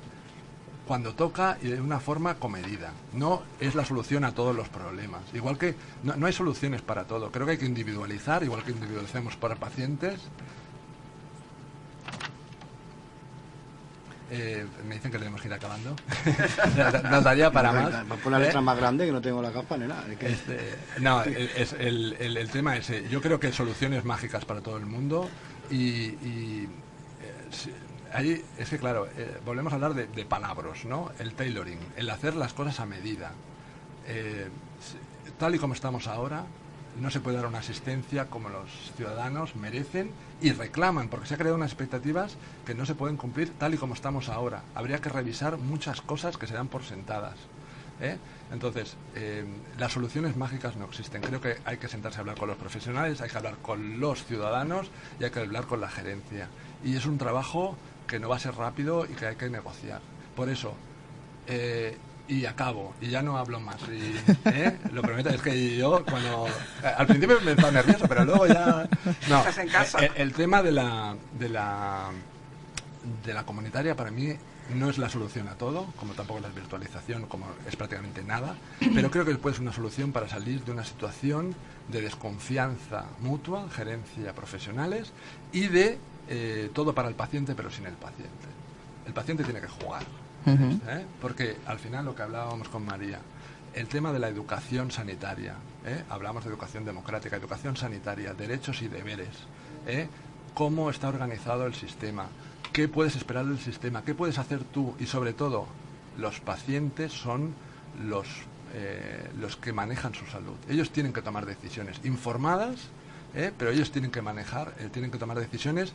cuando toca y de una forma comedida. No es la solución a todos los problemas. Igual que no, no hay soluciones para todo. Creo que hay que individualizar, igual que individualicemos para pacientes. Eh, me dicen que tenemos que ir acabando. Nos daría para más. Pon la ¿eh? letra más grande que no tengo la capa ni nada. Es que- Este, no, el, es, el, el- el tema es, eh, yo creo que soluciones mágicas para todo el mundo y, y, eh, si- ahí es que, claro, eh, volvemos a hablar de, de palabras, ¿no? El tailoring, el hacer las cosas a medida. Eh, tal y como estamos ahora, no se puede dar una asistencia como los ciudadanos merecen y reclaman, porque se han creado unas expectativas que no se pueden cumplir tal y como estamos ahora. Habría que revisar muchas cosas que se dan por sentadas. ¿eh? Entonces, eh, las soluciones mágicas no existen. Creo que hay que sentarse a hablar con los profesionales, hay que hablar con los ciudadanos y hay que hablar con la gerencia. Y es un trabajo que no va a ser rápido y que hay que negociar. Por eso, eh, y acabo, y ya no hablo más. Y, ¿eh? Lo prometo, es que yo cuando... eh, Al principio me estaba nervioso, pero luego ya... No, Estás en casa. eh, El, tema de la, de la de la comunitaria para mí no es la solución a todo, como tampoco la virtualización, como es prácticamente nada, pero creo que puede ser una solución para salir de una situación de desconfianza mutua, gerencia profesionales y de eh, todo para el paciente pero sin el paciente. El paciente tiene que jugar, ¿eh? porque al final lo que hablábamos con María, el tema de la educación sanitaria, ¿eh? hablamos de educación democrática, educación sanitaria, derechos y deberes, ¿eh? cómo está organizado el sistema, qué puedes esperar del sistema, qué puedes hacer tú y sobre todo los pacientes son los, los que manejan su salud. Ellos tienen que tomar decisiones informadas, pero ellos tienen que manejar, tienen que tomar decisiones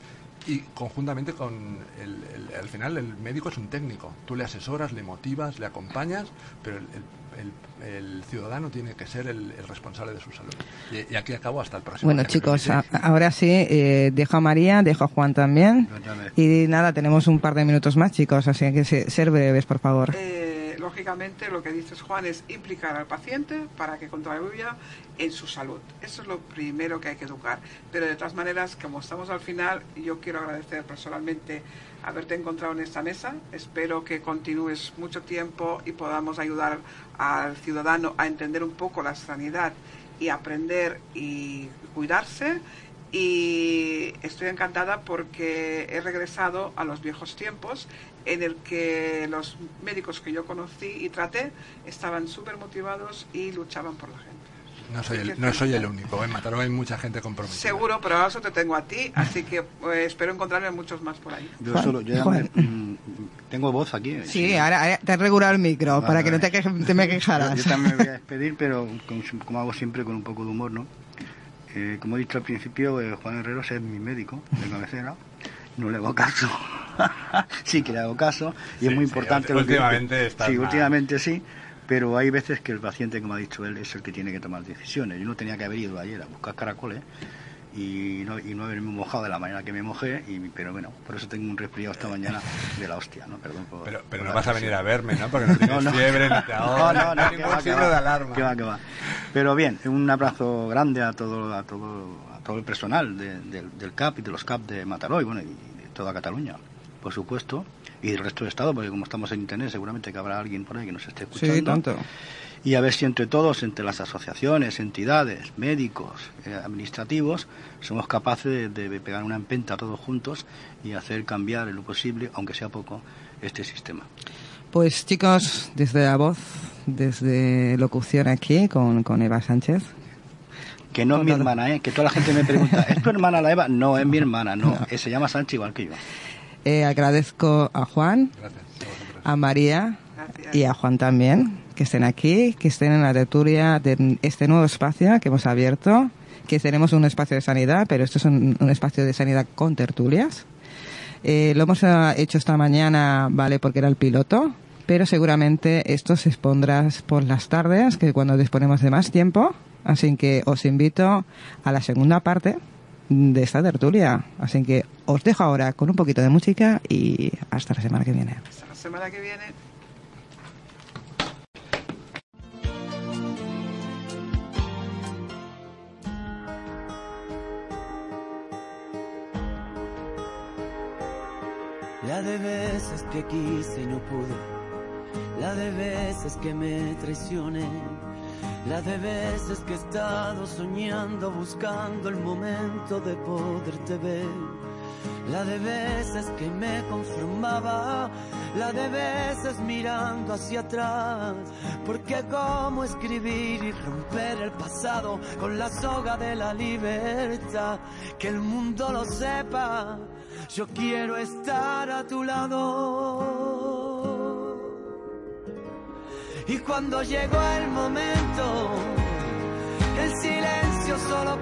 y conjuntamente con el, el- al final el médico es un técnico. Tú le asesoras, le motivas, le acompañas, pero el, el- el- el ciudadano tiene que ser el, el responsable de su salud. Y, y aquí acabo hasta el próximo. Bueno, día, ¿me chicos, a- ahora sí, eh, dejo a María, dejo a Juan también. Cuéntame. Y nada, tenemos un par de minutos más, chicos, así que se- ser breves, por favor. Eh, lógicamente, lo que dices, Juan, es implicar al paciente para que contribuya en su salud. Eso es lo primero que hay que educar. Pero de todas maneras, como estamos al final, yo quiero agradecer personalmente haberte encontrado en esta mesa. Espero que continúes mucho tiempo y podamos ayudar al ciudadano a entender un poco la sanidad y aprender y cuidarse. Y estoy encantada porque he regresado a los viejos tiempos en el que los médicos que yo conocí y traté estaban súper motivados y luchaban por la gente. No soy, el, no soy el único, en Mataró hay mucha gente comprometida. Seguro, pero ahora eso te tengo a ti, así que eh, espero encontrarme muchos más por ahí. Yo solo, yo me- mm, tengo voz aquí. eh, Sí, ahora, ahora te has regulado el micro Vale, para que no te, te me Yo, quejaras. yo también me voy a despedir, pero con- como hago siempre con un poco de humor, ¿no? Eh, como he dicho al principio, eh, Juan Herreros es mi médico de cabecera. No le hago caso. sí que le hago caso. Y es muy sí, importante. ulti- lo que- últimamente estás Sí, últimamente sí. Pero hay veces que el paciente, como ha dicho él, es el que tiene que tomar decisiones. Yo no tenía que haber ido ayer a buscar caracoles y no, y no haberme mojado de la manera que me mojé, y, pero bueno, por eso tengo un resfriado esta mañana de la hostia, ¿no? Perdón por... Pero, pero por no vas a venir a verme, ¿no? Porque no tienes No, no. fiebre, ni te ahogas, No, no, no, ningún signo va. de alarma. Que va, que va. Pero bien, un abrazo grande a todo, a todo, a todo el personal de- del- del CAP y de los CAP de Mataró y bueno, y de toda Cataluña, por supuesto, y del resto del Estado, porque como estamos en Internet, seguramente que habrá alguien por ahí que nos esté escuchando. Sí, tanto. Y a ver si entre todos, entre las asociaciones, entidades, médicos, eh, administrativos, somos capaces de, de pegar una empenta todos juntos y hacer cambiar en lo posible, aunque sea poco, este sistema. Pues chicos, desde la voz, desde locución aquí con, con Eva Sánchez. Que no es mi hermana, ¿eh? Que toda la gente me pregunta, ¿es tu hermana la Eva? No, es mi hermana, no. Eh, Se llama Sánchez igual que yo. Eh, agradezco a Juan, Gracias a María Gracias. y a Juan también que estén aquí, que estén en la tertulia de este nuevo espacio que hemos abierto, que tenemos un espacio de sanidad, pero esto es un, un espacio de sanidad con tertulias. Eh, lo hemos eh, hecho esta mañana, vale, porque era el piloto, pero seguramente esto se expondrá por las tardes, que cuando disponemos de más tiempo. Así que os invito a la segunda parte de esta tertulia. Así que os dejo ahora con un poquito de música y hasta la semana que viene. Hasta la semana que viene. La de veces que quise y no pude, la de veces que me traicioné, la de veces que he estado soñando, buscando el momento de poderte ver, la de veces que me conformaba, la de veces mirando hacia atrás, porque cómo escribir y romper el pasado con la soga de la libertad, que el mundo lo sepa, yo quiero estar a tu lado. Y cuando llegó el momento, el silencio solo